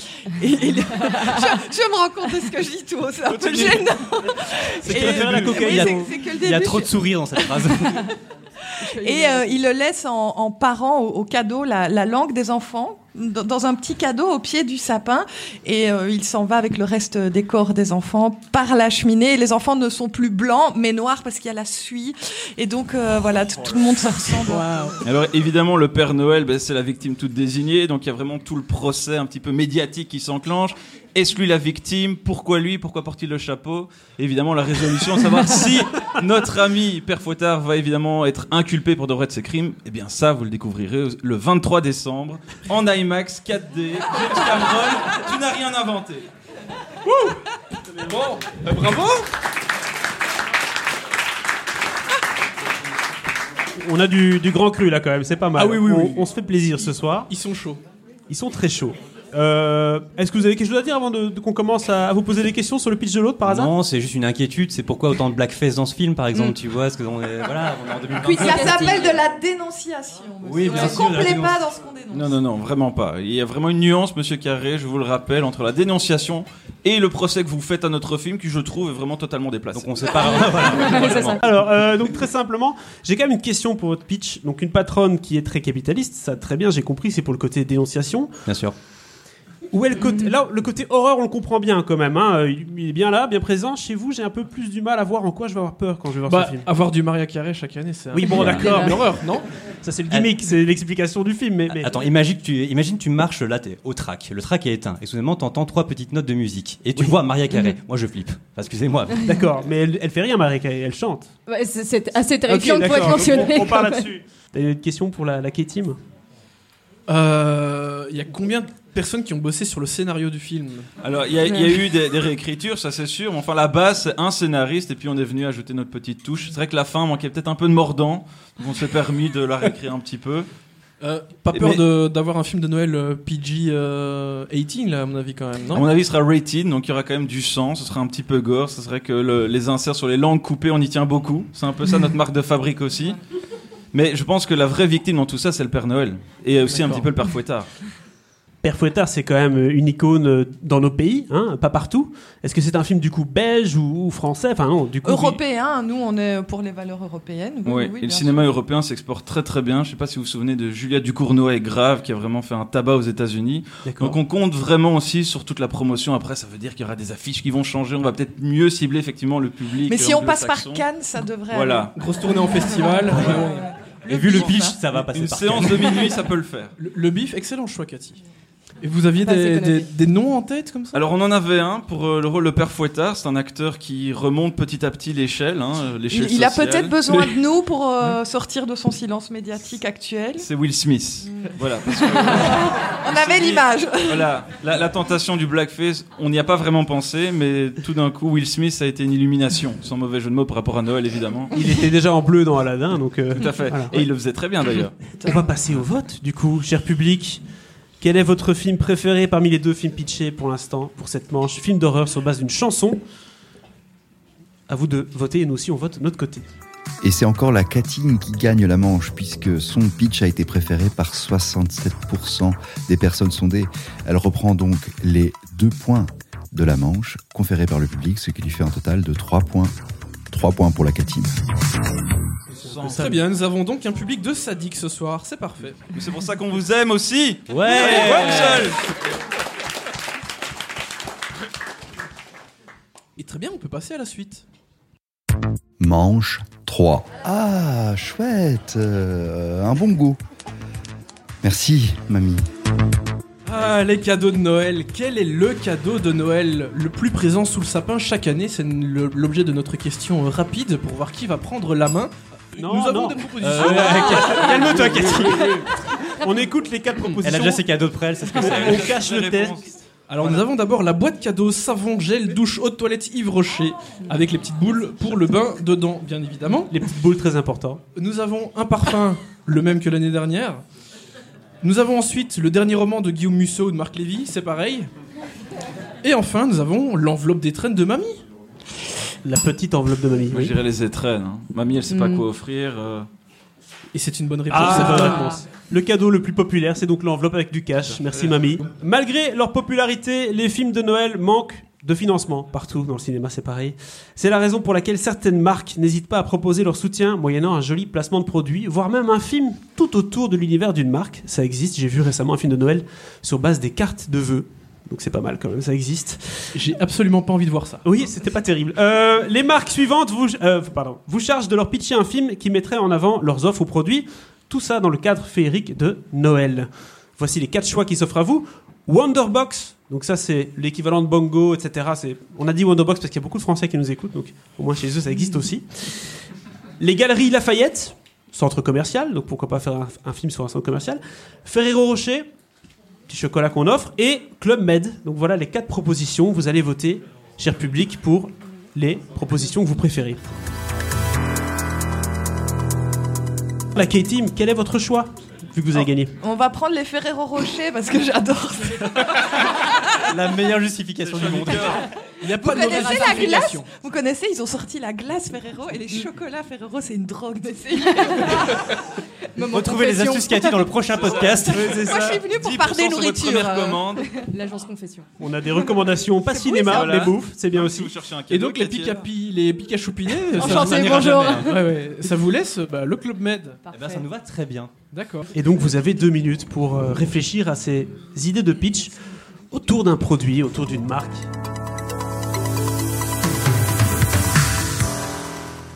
G: Et il- je, je me rends compte de ce que je dis tout haut, c'est un peu gênant.
B: C'est la cocaïne.
G: oui, c'est- que le
E: Il y a trop de sourires dans cette phrase.
G: Et euh, il le laisse en, en parant au, au cadeau la, la langue des enfants dans un petit cadeau au pied du sapin et euh, il s'en va avec le reste des corps des enfants par la cheminée. Les enfants ne sont plus blancs mais noirs parce qu'il y a la suie et donc euh, voilà tout, tout le monde se ressemble.
F: Alors évidemment, le Père Noël, ben, c'est la victime toute désignée, donc il y a vraiment tout le procès un petit peu médiatique qui s'enclenche. Est-ce lui la victime Pourquoi lui Pourquoi porte-t-il le chapeau? Évidemment, la résolution, savoir si notre ami Père Fouettard va évidemment être inculpé pour de vrai de ses crimes. Eh bien ça, vous le découvrirez le 23 décembre en IMAX 4D. James Cameron, tu n'as rien inventé.
C: Bon, bah, bravo
B: On a du, du grand cru là quand même, c'est pas mal.
C: Ah oui, oui,
B: on,
C: oui.
B: on se fait plaisir ce soir.
C: Ils sont chauds.
B: Ils sont très chauds. Euh, Est-ce que vous avez quelque chose à dire avant de, de qu'on commence à, à vous poser des questions sur le pitch de l'autre par hasard
E: Non, c'est juste une inquiétude. C'est pourquoi autant de blackface dans ce film, par exemple, tu vois, parce que on est, voilà, on est en 2020.
G: Ça s'appelle de la dénonciation.
E: Oui, bien
G: On
E: sûr,
G: ne
E: dénonce.
G: pas dans ce qu'on dénonce.
F: Non, non, non, vraiment pas. Il y a vraiment une nuance, monsieur Carré, je vous le rappelle, entre la dénonciation et le procès que vous faites à notre film, qui je trouve est vraiment totalement déplacé.
E: Donc on sépare.
D: Ça.
B: Alors, euh, donc très simplement, j'ai quand même une question pour votre pitch. Donc une patronne qui est très capitaliste, ça très bien, j'ai compris, c'est pour le côté dénonciation.
E: Bien sûr.
B: Où est le côté Là, le côté horreur, on le comprend bien quand même. Hein. Il il est bien là, bien présent. Chez vous, j'ai un peu plus du mal à voir en quoi je vais avoir peur quand je vais voir
C: Bah,
B: ce film.
C: avoir du Maria Carré chaque année, c'est.
B: Oui, bon, d'accord.
C: Une horreur, non
B: Ça, c'est le gimmick, c'est l'explication du film. Mais, mais...
E: Attends, imagine que tu, imagine tu marches là, t'es au track. Le track est éteint et soudainement t'entends trois petites notes de musique et tu vois Maria Carré. Moi je flippe. Enfin, Excusez-moi.
B: D'accord, mais elle, elle fait rien, Marie, elle elle chante.
D: Ouais, c'est- c'est assez terrifiant
B: Ok,
D: pour être
B: d'accord,
D: mentionné.
B: On,
D: même.
B: là-dessus. T'as une question pour la, la K-Team?
C: Euh, Il y a combien de personnes qui ont bossé sur le scénario du film
F: Alors, il y, a- il y a eu des, des réécritures, ça c'est sûr. mais Enfin, la base, c'est un scénariste, et puis on est venu ajouter notre petite touche. C'est vrai que la fin manquait peut-être un peu de mordant, donc on s'est permis de la réécrire un petit peu.
C: Euh, Pas peur
F: Mais-
C: d'avoir un film de Noël euh, PG euh, 18 là à mon avis quand même,
F: à
C: non
F: mon avis, il sera rated, donc il y aura quand même du sang, ce sera un petit peu gore. Ce serait que le- les inserts sur les langues coupées, on y tient beaucoup. C'est un peu ça notre marque de fabrique aussi. Mais je pense que la vraie victime dans tout ça, c'est le Père Noël. Et aussi un petit peu le Père Fouettard.
B: Père Fouettard, c'est quand même une icône euh, dans nos pays, hein, pas partout. Est-ce que c'est un film du coup belge ou, ou français? Enfin non, du coup.
G: Européen, nous on est pour les valeurs européennes. Oui,
F: Oui,
G: oui,
F: et le cinéma européen s'exporte très très bien. Je sais pas si vous vous souvenez de Julia Ducournau et Grave, qui a vraiment fait un tabac aux États-Unis. Donc on compte vraiment aussi sur toute la promotion. Après, ça veut dire qu'il y aura des affiches qui vont changer. On va peut-être mieux cibler effectivement le public.
G: Mais si on passe par. Cannes, ça devrait.
F: Voilà.
C: Grosse tournée en festival.
G: aller.
E: Et vu le
G: bif,
E: pitch,
G: hein.
E: ça va passer
F: Une
E: par
F: séance de minuit, ça peut le faire.
C: Le, le bif, excellent choix, Cathy. Et vous aviez des,
D: connoté.
C: des- des noms en tête comme ça?
F: Alors on en avait un pour euh, le rôle de Père Fouettard. C'est un acteur qui remonte petit à petit l'échelle, hein, euh, l'échelle
G: Il, il a peut-être besoin de nous pour euh, sortir de son silence médiatique actuel.
F: C'est Will Smith. Voilà. parce que-
G: On avait l'image.
F: Voilà, la, la tentation du blackface, on n'y a pas vraiment pensé, mais tout d'un coup, Will Smith a été une illumination, sans mauvais jeu de mots par rapport à Noël, évidemment.
B: Il était déjà en bleu dans Aladdin, donc. euh,
F: Tout à fait.
B: voilà.
F: Et il le faisait très bien d'ailleurs.
B: On va passer au vote, du coup, cher public. Quel est votre film préféré parmi les deux films pitchés pour l'instant, pour cette manche Film d'horreur sur base d'une chanson. À vous de voter et nous aussi on vote de notre côté.
A: Et c'est encore la Catine qui gagne la manche, puisque son pitch a été préféré par 67% des personnes sondées. Elle reprend donc les deux points de la manche conférés par le public, ce qui lui fait un total de 3 points. 3 points pour la Catine.
C: Très bien, nous avons donc un public de sadiques ce soir, c'est parfait.
F: Mais C'est pour ça qu'on vous aime aussi.
E: Ouais.
F: Ouais, Michel
C: Et très bien, on peut passer à la suite.
A: Manche 3. Ah, chouette. euh, un bon goût. Merci, mamie.
C: Ah, les cadeaux de Noël. Quel est le cadeau de Noël le plus présent sous le sapin chaque année? C'est l'objet de notre question euh, rapide pour voir qui va prendre la main.
B: Non,
C: nous avons
B: non.
C: des propositions.
B: Euh, Calme-toi, Cathy. On écoute les quatre propositions.
E: Elle a déjà ses cadeaux de près, elle sait ce que c'est.
B: On cache le
F: réponses.
C: Alors nous avons d'abord la boîte cadeau savon, gel, douche, haute toilette Yves Rocher avec les petites boules pour le bain dedans, bien évidemment.
B: Les petites boules très important.
C: Nous avons un parfum, le même que l'année dernière. Nous avons ensuite le dernier roman de Guillaume Musso ou de Marc Lévy, c'est pareil. Et enfin, nous avons l'enveloppe des traînes de mamie.
B: La petite enveloppe de mamie.
F: Moi, je dirais les étrennes. hein. Mamie, elle sait pas
D: Mm.
F: quoi offrir. euh.
C: Et c'est une bonne réponse.
B: Ah,
C: bonne
B: bonne
C: réponse.
B: Le cadeau le plus populaire, c'est donc l'enveloppe avec du cash. Merci, mamie. Malgré leur popularité, les films de Noël manquent de financement partout dans le cinéma, c'est pareil. C'est la raison pour laquelle certaines marques n'hésitent pas à proposer leur soutien moyennant un joli placement de produit, voire même un film tout autour de l'univers d'une marque. Ça existe, j'ai vu récemment un film de Noël sur base des cartes de vœux. Donc c'est pas mal quand même, ça existe.
C: J'ai absolument pas envie de voir ça.
B: Oui, c'était pas terrible. Euh, les marques suivantes vous, euh, pardon, vous chargent de leur pitcher un film qui mettrait en avant leurs offres ou produits. Tout ça dans le cadre féerique de Noël. Voici les quatre choix qui s'offrent à vous. Wonderbox, donc ça c'est l'équivalent de Bongo, etc. On a dit Wonderbox parce qu'il y a beaucoup de Français qui nous écoutent, donc au moins chez eux ça existe aussi. Les Galeries Lafayette, centre commercial, donc pourquoi pas faire un, un film sur un centre commercial. Ferrero Rocher, petit chocolat qu'on offre, et Club Med. Donc voilà les quatre propositions. Vous allez voter, cher public, pour les propositions que vous préférez. La K-Team, quel est votre choix Vu que vous avez gagné?
G: On va prendre les Ferrero Rocher parce que j'adore.
E: La meilleure justification du monde.
C: Il n'y a pas
G: Vous
C: de
G: connaissez
C: mauvaise
G: la glace. Vous connaissez, ils ont sorti la glace Ferrero et les chocolats Ferrero, c'est une drogue d'essayer.
D: Moment
E: Retrouvez les
D: confession.
E: astuces Cathy dans le prochain podcast.
G: Moi, je suis venue pour
F: 10%
G: parler nourriture.
F: première commande.
D: L'agence confession.
B: On a des recommandations, pas cinéma,
F: Voilà.
B: mais bouffe, c'est bien
F: Si
B: aussi.
F: vous cherchez un
C: Et donc les
F: Cathy,
C: les ça,
D: Enchanté,
C: n'ira
D: bonjour.
C: jamais, hein. Ouais, ouais. Ça vous laisse bah, le Club Med.
E: Eh ben, ça nous va très bien.
C: D'accord.
B: Et donc vous avez deux minutes pour euh, réfléchir à ces idées de pitch autour d'un produit, autour d'une marque.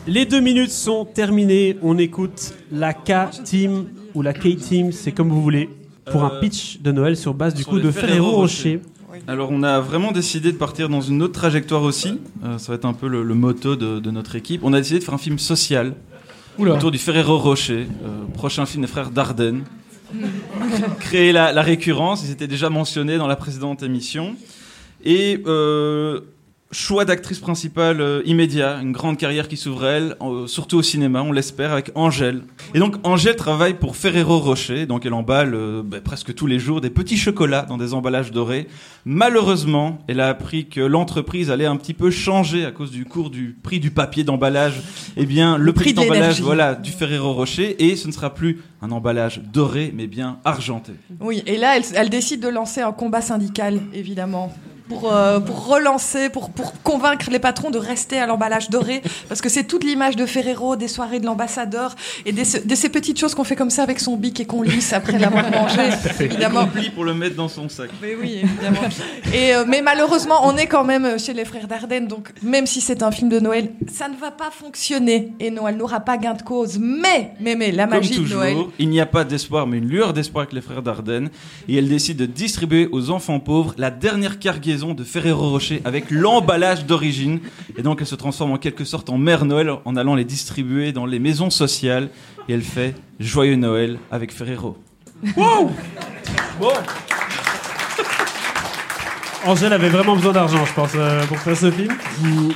B: Les deux minutes sont terminées. On écoute la K-Team ou la K-Team, c'est comme vous voulez, pour un
F: Euh,
B: pitch de Noël sur base du coup de
F: Ferrero
B: Ferrero Rocher.
F: Alors on a vraiment décidé de partir dans une autre trajectoire aussi. Euh, ça va être un peu le, le motto de, de notre équipe. On a décidé de faire un film social
C: Oula.
F: autour du Ferrero Rocher. Euh, prochain film des frères Dardenne. Créer la, récurrence, ils étaient déjà mentionnés dans la précédente émission. Et euh, choix d'actrice principale euh, immédiat, une grande carrière qui s'ouvre à elle, euh, surtout au cinéma, on l'espère, avec Angèle. Et donc Angèle travaille pour Ferrero Rocher, donc elle emballe euh, bah, presque tous les jours des petits chocolats dans des emballages dorés. Malheureusement, elle a appris que l'entreprise allait un petit peu changer à cause du cours du prix du papier d'emballage. Eh bien, le,
G: prix
F: prix
G: de
F: d'emballage, voilà, du Ferrero Rocher, et ce ne sera plus un emballage doré, mais bien argenté.
G: Oui, et là, elle, elle décide de lancer un combat syndical, évidemment. Pour, euh, pour relancer, pour, pour convaincre les patrons de rester à l'emballage doré, parce que c'est toute l'image de Ferrero, des soirées de l'ambassadeur, et des, de ces petites choses qu'on fait comme ça avec son bic et qu'on lisse après l'avoir mangé, évidemment.
F: Compli pour le mettre dans son sac.
G: Mais oui, évidemment. Et, euh, mais malheureusement, on est quand même chez les frères Dardenne, donc même si c'est un film de Noël, ça ne va pas fonctionner. Et non, elle n'aura pas gain de cause. Mais, mais, mais, la
F: Comme
G: magie de
F: toujours,
G: Noël.
F: il n'y a pas d'espoir, mais une lueur d'espoir avec les frères Dardenne. Et elle décide de distribuer aux enfants pauvres la dernière cargaison de Ferrero Rocher avec l'emballage d'origine. Et donc elle se transforme en quelque sorte en mère Noël en allant les distribuer dans les maisons sociales. Et elle fait Joyeux Noël avec Ferrero.
B: Angèle avait vraiment besoin d'argent, je pense, euh, pour faire ce film.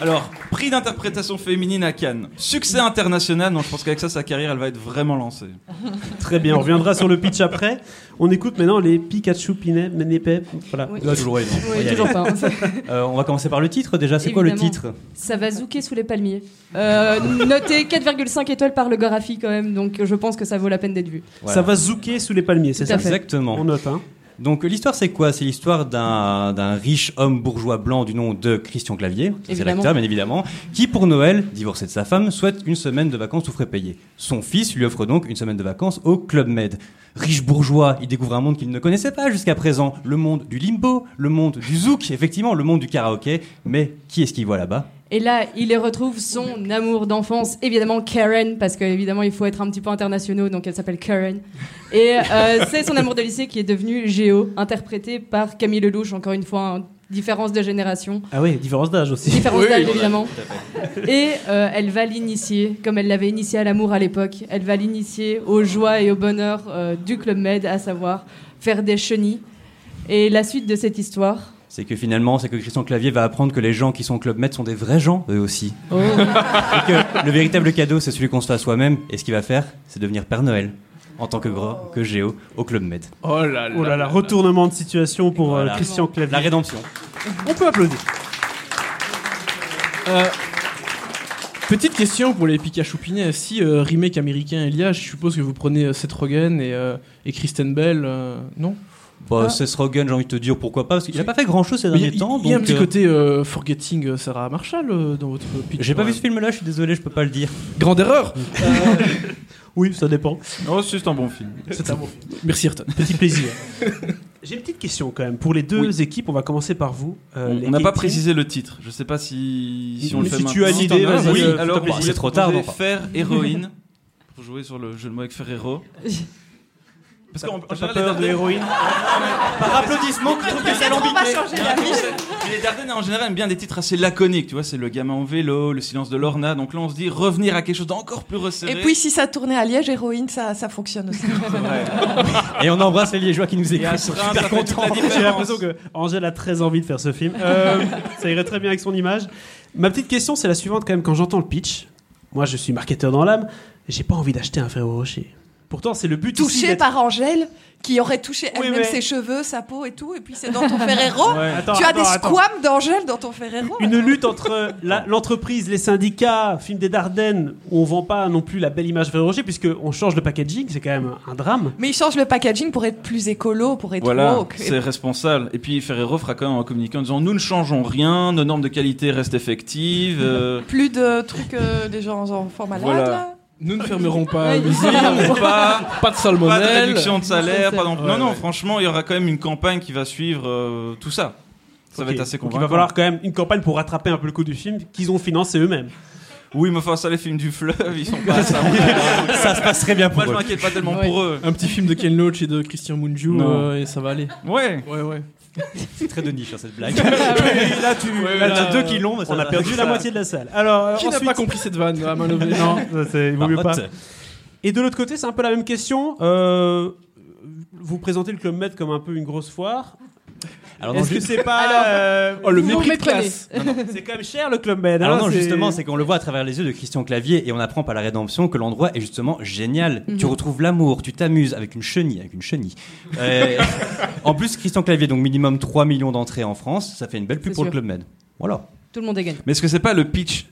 F: Alors, prix d'interprétation féminine à Cannes. Succès international, donc je pense qu'avec ça, sa carrière, elle va être vraiment lancée.
B: Très bien, on reviendra sur le pitch après. On écoute maintenant les Pikachu Pinet, Menepep. Voilà.
D: Oui.
E: Là, toujours, ouais, non, on va
D: Oui,
E: y
D: toujours
E: aller.
D: pas. hein.
E: Euh, on va commencer par le titre déjà. C'est quoi le titre?
D: Ça va zouker sous les palmiers. Euh, noté 4,5 étoiles par le Gorafi quand même, donc je pense que ça vaut la peine d'être vu.
E: Voilà.
B: Ça va zouker sous les palmiers, c'est ça?
D: fait.
E: Exactement.
B: On note, hein.
E: Donc l'histoire c'est quoi? C'est l'histoire d'un riche homme bourgeois blanc du nom de Christian Clavier, c'est l'acteur bien évidemment, qui pour Noël, divorcé de sa femme, souhaite une semaine de vacances tout frais payé. Son fils lui offre donc une semaine de vacances au Club Med. Riche bourgeois, il découvre un monde qu'il ne connaissait pas jusqu'à présent, le monde du limbo, le monde du zouk, effectivement le monde du karaoké, mais qui est-ce qu'il voit là-bas?
D: Et là, il y retrouve son amour d'enfance, évidemment Karen, parce qu'évidemment il faut être un petit peu internationaux, donc elle s'appelle Karen. Et euh, c'est son amour de lycée qui est devenu Géo, interprété par Camille Lelouch, encore une fois, différence de génération.
B: Ah oui, différence d'âge aussi.
D: Différence
C: Oui,
D: d'âge, évidemment. Et euh, elle va l'initier, comme elle l'avait initié à l'amour à l'époque, elle va l'initier aux joies et au bonheur euh, du Club Med, à savoir faire des chenilles. Et la suite de cette histoire?
E: C'est que finalement, c'est que Christian Clavier va apprendre que les gens qui sont au Club Med sont des vrais gens, eux aussi.
D: Oh.
E: Et que le véritable cadeau, c'est celui qu'on se fait à soi-même. Et ce qu'il va faire, c'est devenir Père Noël, en tant que gros, que Géo, au Club Med.
C: Oh là là.
B: Oh là là, retournement de situation pour euh,
E: Voilà.
B: Christian Clavier.
E: La rédemption.
B: On peut applaudir.
C: Euh, petite question pour les Pikachu Pinets. Si euh, remake américain il y a, je suppose que vous prenez Seth Rogen et, euh, et Kristen Bell, euh, non?
E: Bah,
G: Ah.
E: Seth Rogen, j'ai envie de te dire pourquoi pas, parce qu'il a pas fait grand chose ces derniers temps.
C: il y a un petit
E: euh,
C: côté euh, forgetting euh, Sarah Marshall euh, dans votre pitch.
E: J'ai pas
C: Ouais.
E: vu ce film-là, je suis désolé, je peux pas le dire.
C: Grande erreur
B: Oui, ça dépend.
F: Oh, c'est juste un bon film.
C: C'est un bon film. Merci Ayrton.
B: Petit plaisir. J'ai une petite question quand même. Pour les deux équipes, on va commencer par vous. Euh,
F: On n'a pas précisé le titre. Je sais pas si, si on
B: Mais
F: le fait
B: si
F: maintenant.
B: tu as une idée,
E: t'en as,
B: vas-y.
F: Oui, alors
E: c'est trop tard, non,
F: faire héroïne pour jouer sur le jeu de mots avec Ferrero. Parce qu'en général,
B: pas
F: les
B: peur de
F: Dardennes-
B: l'héroïne
E: Par applaudissement, je trouve que c'est
F: les Dardennes en général aiment bien des titres assez laconiques. Tu vois, c'est le gamin en vélo, le silence de Lorna. Donc là, on se dit revenir à quelque chose d'encore plus resserré.
G: Et puis si ça tournait à Liège, héroïne, ça, ça fonctionne aussi.
E: Et on embrasse les Liégeois qui nous écoutent.
F: Ça fait toute la
B: J'ai l'impression que Angèle a très envie de faire ce film. Euh, ça irait très bien avec son image. Ma petite question, c'est la suivante quand même. Quand j'entends le pitch, moi je suis marketeur dans l'âme, j'ai pas envie d'acheter un Ferrero Rocher. Pourtant, c'est le but
G: touché par Angèle, qui aurait touché
B: Oui,
G: elle-même
B: mais-
G: ses cheveux, sa peau et tout, et puis c'est dans ton Ferrero.
F: Ouais.
B: Attends,
G: Tu as
B: attends,
G: des squames d'Angèle dans ton Ferrero.
B: Une lutte entre la- l'entreprise, les syndicats, film des Dardennes, où on vend pas non plus la belle image Ferrero Rocher, puisque on change de packaging, c'est quand même un drame.
G: Mais il change le packaging pour être plus écolo, pour être
F: Voilà,
G: woke. Et-
F: c'est responsable. Et puis Ferrero fera quand même un communiqué en disant nous ne changeons rien, nos normes de qualité restent effectives. euh,
G: Plus de trucs euh, des gens enfants malades.
F: Voilà.
G: là.
C: Nous ne fermerons pas l'usine,
F: pas,
C: pas de
F: pas de
C: salmonelle.
F: réduction de salaire, pas non,
C: Ouais,
F: non, non,
C: ouais.
F: franchement, il y aura quand même une campagne qui va suivre euh, tout ça. Ça va être assez convaincant.
B: il va falloir quand même une campagne pour rattraper un peu le coût du film qu'ils ont financé eux-mêmes.
F: Oui, mais enfin, ça, les films du fleuve, ils sont pas ça.
E: Ça se passe très bien pour
F: Moi, je
E: eux.
F: m'inquiète pas tellement
D: Ouais.
F: pour eux.
C: Un petit film de Ken Loach et de Christian Mungiu euh, et ça va aller.
F: Ouais.
C: Ouais, ouais.
E: C'est très de niche hein, cette blague.
B: là, tu,
C: Ouais,
B: là,
C: là,
B: tu as deux
C: euh,
B: qui l'ont, on a perdu la moitié de la salle. Alors, euh,
C: Qui n'a pas compris cette vanne à main levée
B: Non, ça, c'est- il vaut mieux pas.
E: Marmotte.
B: Et de l'autre côté, c'est un peu la même question. Euh, vous présentez le Club Med comme un peu une grosse foire.
E: Alors,
B: Est-ce que c'est pas.
D: Alors,
B: euh,
C: Oh, le
D: Vous
C: mépris de
D: méprenez.
C: classe.
B: c'est quand même cher le Club Med.
E: Alors
B: hein,
E: non,
B: c'est-
E: justement, c'est qu'on le voit à travers les yeux de Christian Clavier et on apprend par la rédemption que l'endroit est justement génial.
D: Mhm.
E: Tu retrouves l'amour, tu t'amuses avec une chenille, avec une chenille. Euh, en plus, Christian Clavier, donc minimum 3 millions d'entrées en France, ça fait une belle pub
D: C'est
E: pour le
D: sûr.
E: Club Med. Voilà.
D: Tout le monde est gagnant.
F: Mais est-ce que c'est pas le pitch,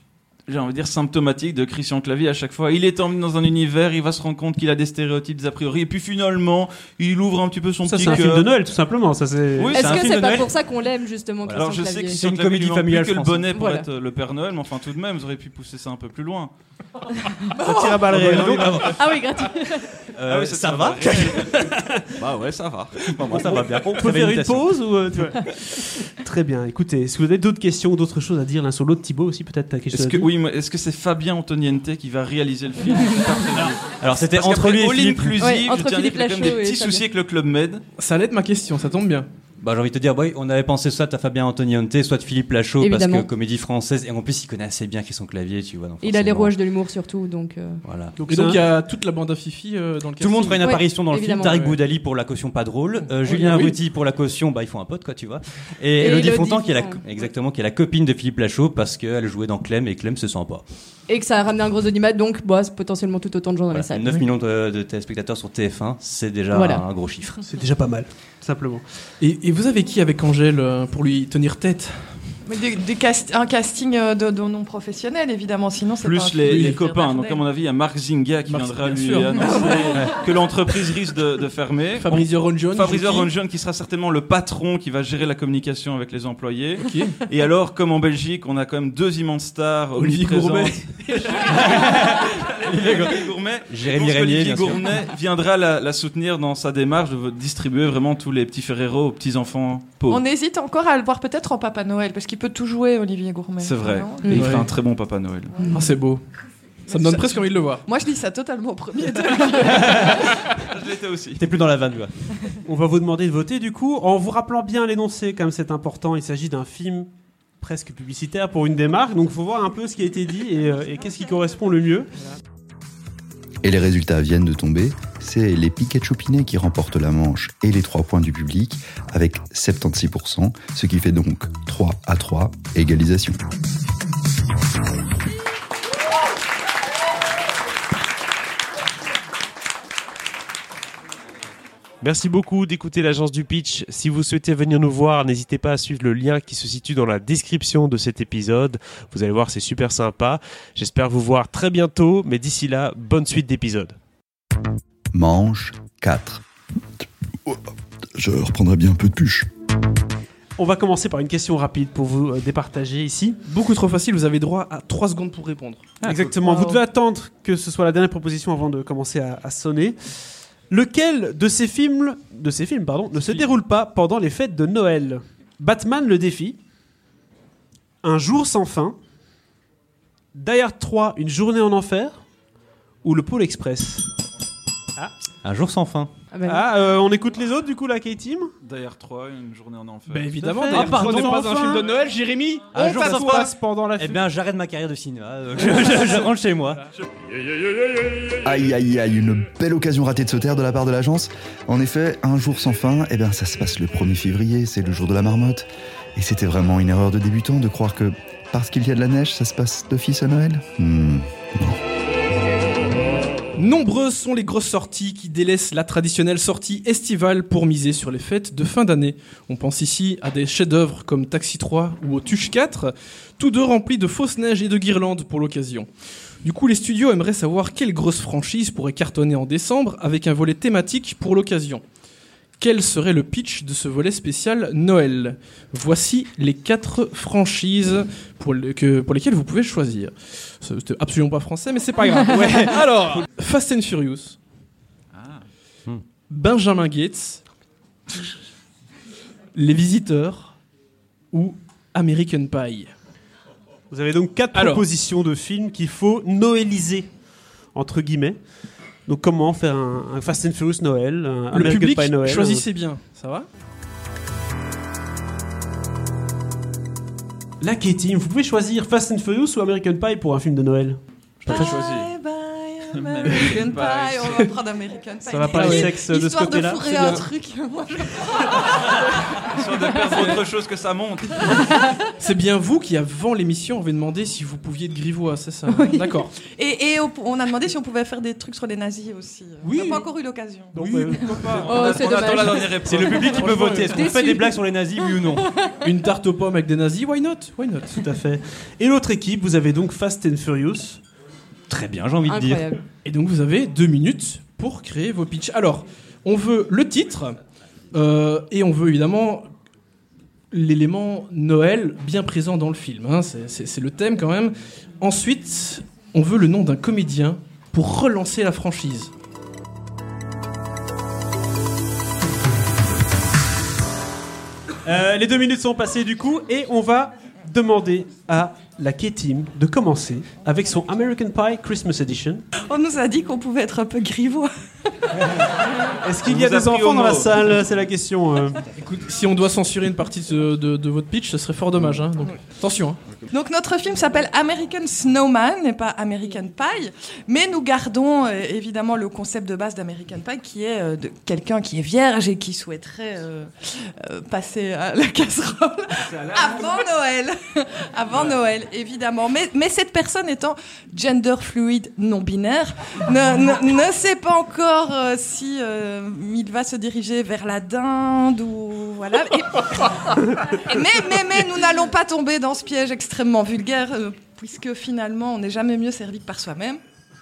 F: j'ai envie de dire, symptomatique de Christian Clavier à chaque fois Il est emmené dans un univers, il va se rendre compte qu'il a des stéréotypes, a priori, et puis finalement, il ouvre un petit peu son
B: Ça,
F: petit
B: c'est un film de Noël, tout simplement. Ça, c'est.
F: Oui,
D: Est-ce que c'est pas
E: Noël.
D: pour ça qu'on l'aime justement,
E: Voilà.
F: Alors je
D: Christian
F: sais que
D: Clavier
F: c'est
E: une comédie familiale
F: plus que le bonnet pour
D: Voilà.
F: être le Père Noël, mais enfin tout de même, vous auriez pu pousser ça un peu plus loin.
B: Ça tire à balles réelles.
D: Ah oui, gratuit.
E: Euh,
F: Ah oui,
E: ça va
F: Bah ouais, ça va.
E: Moi, ça va bien.
B: On peut faire une pause ou euh, tu vois Très bien. Écoutez, est-ce que vous avez d'autres questions, d'autres choses à dire l'un sur l'autre Thibaut aussi, peut-être t'as quelque chose
F: Est-ce
B: à
F: que
B: dire
F: oui, est-ce que c'est Fabien Antoniente qui va réaliser le film
E: Alors c'était entre lui et
F: All
E: Philippe.
F: Inclusive,
D: Ouais,
F: je
D: entre
F: tiens à dire qu'il y a quand même
D: Lachaud
F: des
D: et
F: petits
D: Fabien.
F: soucis avec le Club Med.
C: Ça allait être ma question, ça tombe bien.
E: Bah, j'ai envie de te dire, boy, on avait pensé soit à Fabien Antoniente, soit de Philippe Lachaud,
D: Évidemment.
E: parce que comédie française, et en plus il connaît assez bien Christian Clavier, tu vois. donc
D: Il a les rouages de l'humour surtout, donc. euh,
E: Voilà.
B: Donc,
C: Et
B: c'est
C: donc il y a toute la bande à Fifi euh, dans le
E: Tout le monde fera une
D: Ouais,
E: apparition dans le
D: évidemment.
E: film. Tariq
C: Ouais.
E: Boudali pour la caution pas drôle, euh,
C: Oui,
E: Julien
C: oui.
E: Ruti pour la caution, bah ils font un pote quoi, tu vois. Et,
D: Et
E: Elodie
D: Élodie
E: Fontan qui est la exactement qui est la copine de Philippe Lachaud parce qu'elle jouait dans Clem et Clem se sent pas.
D: Et que ça a ramené un gros audimat, donc bah, c'est potentiellement tout autant de gens dans
E: Voilà,
D: les salles.
E: 9 millions de, de téléspectateurs sur TF1, c'est déjà
D: Voilà.
E: un gros chiffre.
B: C'est déjà pas mal, simplement.
C: Et, et vous avez qui avec Angèle euh, pour lui tenir tête?
G: Des- des cast- un casting euh, de, de non professionnel, évidemment, sinon c'est pas
F: Plus
G: film
F: les, les copains. Donc, à mon avis, il y a Marc Zinga qui
C: Marc-
F: viendra lui
C: sûr.
F: annoncer que l'entreprise risque de, de fermer.
C: Fabrizio Rongione.
F: Fabrizio
C: joue qui
F: sera certainement le patron qui va gérer la communication avec les employés. Et alors, comme en Belgique, on a quand même deux immenses stars
C: Olivier. Gourmet.
F: Olivier Gourmet.
E: Jérémy Régnier, sûr.
F: Gourmet viendra la, la soutenir dans sa démarche de distribuer vraiment tous les petits Ferrero aux petits enfants pauvres.
G: On hésite encore à le voir peut-être en Papa Noël, parce qu'il peut tout jouer, Olivier Gourmet.
F: C'est vrai. Et il
C: Ouais.
F: fera un très bon Papa Noël.
C: Ah, c'est beau. Ça me donne presque envie de le voir.
G: Moi, je dis ça totalement au premier degré.
F: Je l'étais aussi.
E: T'es plus dans la vanne, quoi.
B: On va vous demander de voter du coup, en vous rappelant bien l'énoncé, comme c'est important. Il s'agit d'un film presque publicitaire pour une des marques, donc il faut voir un peu ce qui a été dit et, euh, et qu'est-ce qui correspond le mieux.
A: Et les résultats viennent de tomber. C'est les Piquet Chopinet qui remportent la manche et les 3 points du public avec 76%, ce qui fait donc 3 à 3, égalisation.
H: Merci beaucoup d'écouter l'agence du pitch. Si vous souhaitez venir nous voir, n'hésitez pas à suivre le lien qui se situe dans la description de cet épisode. Vous allez voir, c'est super sympa. J'espère vous voir très bientôt, mais d'ici là, bonne suite d'épisodes.
A: Manche 4.
I: je reprendrai bien un peu de puce.
B: On va commencer par une question rapide pour vous euh, départager ici.
C: Beaucoup trop facile, vous avez droit à 3 secondes pour répondre.
B: Exactement. Vous devez attendre que ce soit la dernière proposition avant de commencer à, à sonner. Lequel de ces films, de ces films pardon, ne se déroule pas pendant les fêtes de Noël? Batman le défi, Un jour sans fin, Die Hard 3, Une journée en enfer ou le Pôle Express
E: Un jour sans fin.
D: Ah bah oui.
B: Ah, euh, on écoute les autres du coup, la K-Team
F: D'ailleurs 3, une journée en enfer.
C: Bah évidemment, d'ailleurs,
B: Ah, pardon,
C: ce n'est pas un
B: enfin.
C: film de Noël, Jérémy
E: Un jour
B: Ça
E: sans
B: se
E: fin.
B: passe pendant la
E: Eh
B: fête.
E: bien, j'arrête ma carrière de cinéma. donc je, je- je rentre chez moi.
A: Aïe aïe aïe, une belle occasion ratée de se taire de la part de l'agence. En effet, un jour sans fin, eh bien ça se passe le 1er février, c'est le jour de la marmotte. Et c'était vraiment une erreur de débutant de croire que parce qu'il y a de la neige, ça se passe d'office à Noël. Hmm.
C: Nombreuses sont les grosses sorties qui délaissent la traditionnelle sortie estivale pour miser sur les fêtes de fin d'année. On pense ici à des chefs-d'œuvre comme Taxi 3 ou au Tuche 4, tous deux remplis de fausses neiges et de guirlandes pour l'occasion. Du coup, les studios aimeraient savoir quelle grosse franchise pourrait cartonner en décembre avec un volet thématique pour l'occasion. Quel serait le pitch de ce volet spécial Noël? Voici les quatre franchises pour, le- que- pour lesquelles vous pouvez choisir. C'était absolument pas français, mais c'est pas grave. Ouais. Alors, Fast and Furious,
F: Ah.
C: Benjamin Gates, Les Visiteurs ou American Pie.
B: Vous avez donc quatre
C: Alors.
B: propositions de films qu'il faut noëliser, entre guillemets. Donc comment faire un, un Fast and Furious Noël, un
C: Le
B: American
C: public,
B: Pie Noël
C: choisissez bien. Ça va
B: La K-Team, vous pouvez choisir Fast and Furious ou American Pie pour un film de Noël?
F: Pas
G: Bye
F: choisi.
G: bye American Pie. On va prendre American Pie.
B: Ça va parler sexe de ce
G: Histoire
B: côté-là,
G: de fourrer un truc. Moi, je-
F: Soit de perdre autre chose que ça monte.
C: C'est bien vous qui, avant l'émission, avez demandé si vous pouviez être grivois, c'est ça D'accord.
G: Et, et on- on a demandé si on pouvait faire des trucs sur les nazis aussi.
C: Oui.
G: On n'a pas encore eu l'occasion.
C: Oui,
B: euh,
C: pourquoi pas
D: Oh, c'est
F: On
E: le public qui peut voter. Est-ce qu'on fait des blagues sur les nazis, oui ou non
C: Une tarte aux pommes avec des nazis, why not? Why not?
B: Tout à fait. Et l'autre équipe, vous avez donc Fast and Furious.
E: Très bien, j'ai envie de dire.
C: Et donc vous avez deux minutes pour créer vos pitchs. Alors, on veut le titre euh, et on veut évidemment l'élément Noël bien présent dans le film. hein. C'est- C'est c'est le thème quand même. Ensuite, on veut le nom d'un comédien pour relancer la franchise.
B: Euh, les deux minutes sont passées du coup et on va demander à la K-Team de commencer avec son American Pie Christmas Edition.
G: On nous a dit qu'on pouvait être un peu grivois.
B: Est-ce qu'il y a des enfants dans la salle? C'est la question. euh.
C: Écoute, si on doit censurer une partie de, de- de votre pitch, ce serait fort dommage. hein. Donc, attention. hein.
G: Donc notre film s'appelle American Snowman et pas American Pie, mais nous gardons euh, évidemment le concept de base d'American Pie qui est euh, de quelqu'un qui est vierge et qui souhaiterait euh, euh, passer à la casserole avant Noël. avant Noël, évidemment. Mais, mais cette personne étant gender fluide non binaire, ne, ne, ne sait pas encore euh, si euh, il va se diriger vers la dinde ou voilà. Et- mais, mais, mais nous n'allons pas tomber dans ce piège extrêmement vulgaire, euh, puisque finalement, on n'est jamais mieux servi que par soi-même.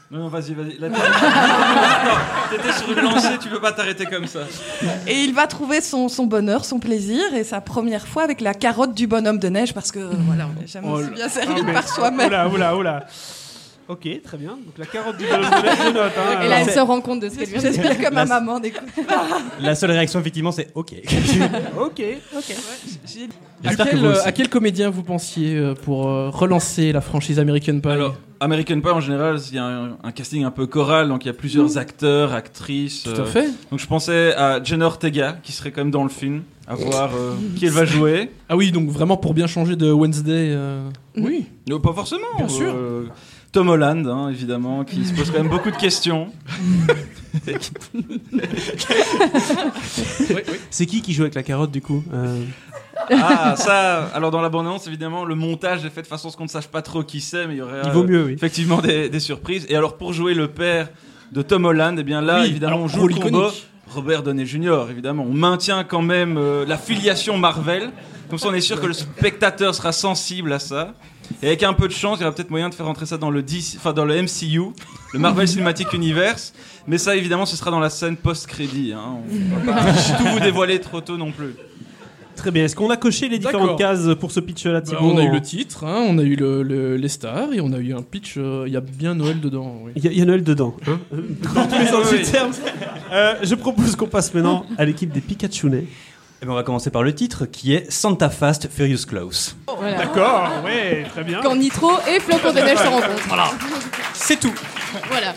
F: Non, non, vas-y, vas-y. Là, T'étais sur une lancée, tu peux pas t'arrêter comme ça.
G: Et il va trouver son, son bonheur, son plaisir, et sa première fois avec la carotte du bonhomme de neige, parce que voilà, on n'est jamais
B: Oh
G: aussi
B: là-
G: bien servi que
B: mais-
G: par soi-même.
B: Oula, oula, oula. Ok, très bien. Donc la carotte du ballon de neige, je note. hein.
D: Et là,
B: Alors,
D: elle se rend compte de ce qu'elle vient de dire.
G: J'espère que ma maman n'écoute
E: La seule réaction, effectivement, c'est OK.
B: Ok, ok.
G: J'ai-
C: À quel,
E: vous
C: euh,
E: aussi.
C: à quel comédien vous pensiez euh, pour euh, relancer la franchise American Pie
F: Alors, American Pie, en général, il y a un, un casting un peu choral, donc il y a plusieurs acteurs, actrices.
C: Tout à
F: euh,
C: fait.
F: Donc je pensais à Jenna Ortega, qui serait quand même dans le film, à voir euh, qui elle va jouer.
C: Ah oui, donc vraiment pour bien changer de Wednesday. euh, Oui.
F: Non, pas forcément.
C: Bien sûr.
F: Euh, Tom Holland, hein, évidemment, qui se pose quand même beaucoup de questions.
B: C'est qui qui joue avec la carotte du coup Euh,
F: Ah, ça, alors dans l'abondance, évidemment, le montage est fait de façon à ce qu'on ne sache pas trop qui c'est, mais il y aurait
B: Il vaut
F: euh,
B: mieux, oui.
F: effectivement des, des surprises. Et alors pour jouer le père de Tom Holland, eh bien là,
C: Oui,
F: évidemment,
C: alors,
F: on joue le combat. Robert Downey Jr., évidemment. On maintient quand même euh, la filiation Marvel. Comme ça, on est sûr que le spectateur sera sensible à ça. Et avec un peu de chance, il y aura peut-être moyen de faire rentrer ça dans le, DC enfin, dans le MCU, le Marvel Cinematic Universe. Mais ça, évidemment, ce sera dans la scène post-crédit. Hein. On va pas tout vous dévoiler trop tôt non plus.
B: Très bien. Est-ce qu'on a coché les différentes cases pour ce pitch-là,
C: Bah,
B: Thibaut
C: on a eu le titre, hein, on a eu le- le- les stars et on a eu un pitch. euh, Il y a bien Noël dedans. oui.
B: Il y, a- il y a Noël dedans. hein Euh, Dans tous les sens du
F: Oui.
B: terme. Euh, je propose qu'on passe maintenant à l'équipe des Pikachunais.
E: Eh ben, on va commencer par le titre qui est Santa Fast Furious Close.
D: Voilà.
B: D'accord, ouais, très bien.
D: Quand Nitro et Flocon de neige se rencontrent.
E: C'est tout.
D: Voilà.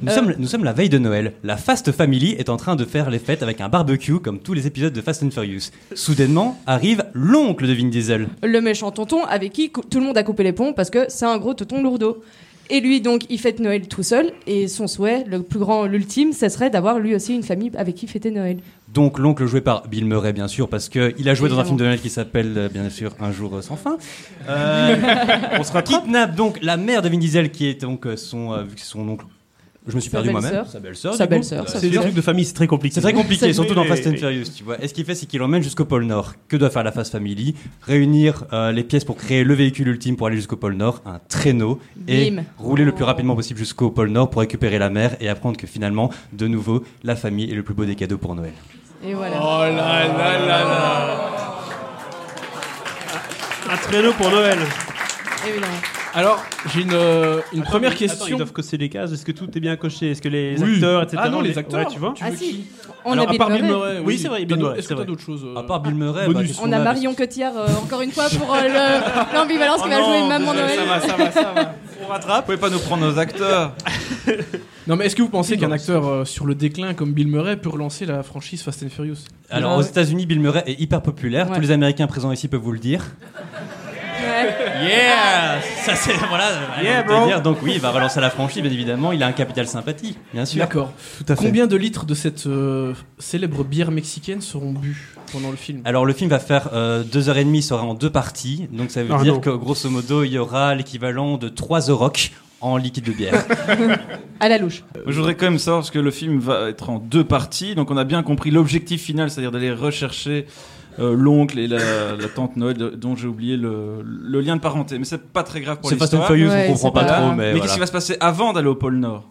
E: Nous,
D: Euh.
E: sommes, nous sommes la veille de Noël. La Fast Family est en train de faire les fêtes avec un barbecue comme tous les épisodes de Fast and Furious. Soudainement arrive l'oncle de Vin Diesel.
D: Le méchant tonton avec qui tout le monde a coupé les ponts parce que c'est un gros tonton lourdeau. Et lui, donc, il fête Noël tout seul. Et son souhait, le plus grand, l'ultime, ce serait d'avoir lui aussi une famille avec qui fêter Noël.
E: Donc l'oncle joué par Bill Murray bien sûr parce qu'il a joué dans un film de Noël qui s'appelle euh, bien sûr Un jour sans fin. Euh, on se kidnappe donc la mère de Vin Diesel qui est donc euh, son euh, son oncle. Je me suis perdu moi-même.
D: belle-sœur.
E: Sa belle-sœur.
D: Sa belle-sœur,
B: C'est des trucs de famille, c'est très compliqué.
E: C'est très compliqué, surtout dans Fast and. Furious, tu vois. Et ce qu'il fait, c'est qu'il l'emmène jusqu'au pôle Nord. Que doit faire la Fast Family Réunir euh, les pièces pour créer le véhicule ultime pour aller jusqu'au pôle Nord, un traîneau, et
D: Bim.
E: rouler le plus rapidement possible jusqu'au pôle Nord pour récupérer la mer et apprendre que finalement, de nouveau, la famille est le plus beau des cadeaux pour Noël.
D: Et voilà.
C: Oh là là là là
B: Un traîneau pour Noël.
D: Évidemment.
C: Alors, j'ai une, euh, une
B: Attends,
C: première
B: mais- attends,
C: question.
B: ils doivent cocher les cases. Est-ce que tout est bien coché? Est-ce que les
C: Oui.
B: acteurs, etc.
C: Ah non, les
B: Ouais,
C: acteurs.
B: tu vois
D: Ah si.
C: qui
D: On
C: Alors,
D: a
C: à
D: Bill
C: part Bill
D: Murray.
C: Murray,
B: Oui, c'est vrai,
C: T'as
B: Bill
C: d'autres-
B: Murray,
C: Est-ce
B: c'est
C: que t'as
B: vrai.
C: d'autres choses euh,
E: À part Bill Murray,
C: bonus?
E: bah, qu'est-ce
D: On
E: qu'on
D: a
E: a
D: Marion Cotillard euh, encore une fois pour euh, le- l'ambivalence qui va jouer Maman Noël.
F: Ça va, ça va, ça va.
B: On rattrape.
F: Vous pouvez pas nous prendre nos acteurs.
C: Non, mais est-ce que vous pensez qu'un acteur euh, sur le déclin comme Bill Murray peut relancer la franchise Fast and Furious?
E: Alors
D: Ouais.
E: aux États-Unis, Bill Murray est hyper populaire.
D: Ouais.
E: Tous les Américains présents ici peuvent vous le dire. Yeah Ça c'est voilà.
B: Yeah, bro.
E: dire. Donc oui, il va relancer la franchise, bien évidemment. Il a un capital sympathie, bien sûr.
C: D'accord.
B: Tout à fait.
C: Combien de litres de cette euh, célèbre bière mexicaine seront bu pendant le film?
E: Alors le film va faire euh, deux heures et demie, sera en deux parties. Donc ça veut
B: Ah,
E: dire
B: non.
E: que grosso modo, il y aura l'équivalent de trois Rock en liquide de bière.
D: À la louche.
F: Je voudrais quand même savoir parce que le film va être en deux parties, donc on a bien compris l'objectif final, c'est-à-dire d'aller rechercher euh, l'oncle et la, la tante Noël, dont j'ai oublié le, le lien de parenté. Mais c'est pas très grave pour
E: C'est Fast and
F: l'histoire.
E: Furious,
D: Ouais,
E: on comprend
D: c'est
E: pas
D: pas-
E: trop,
F: Mais,
E: mais,
F: qu'est-ce qui va se passer avant d'aller au pôle Nord?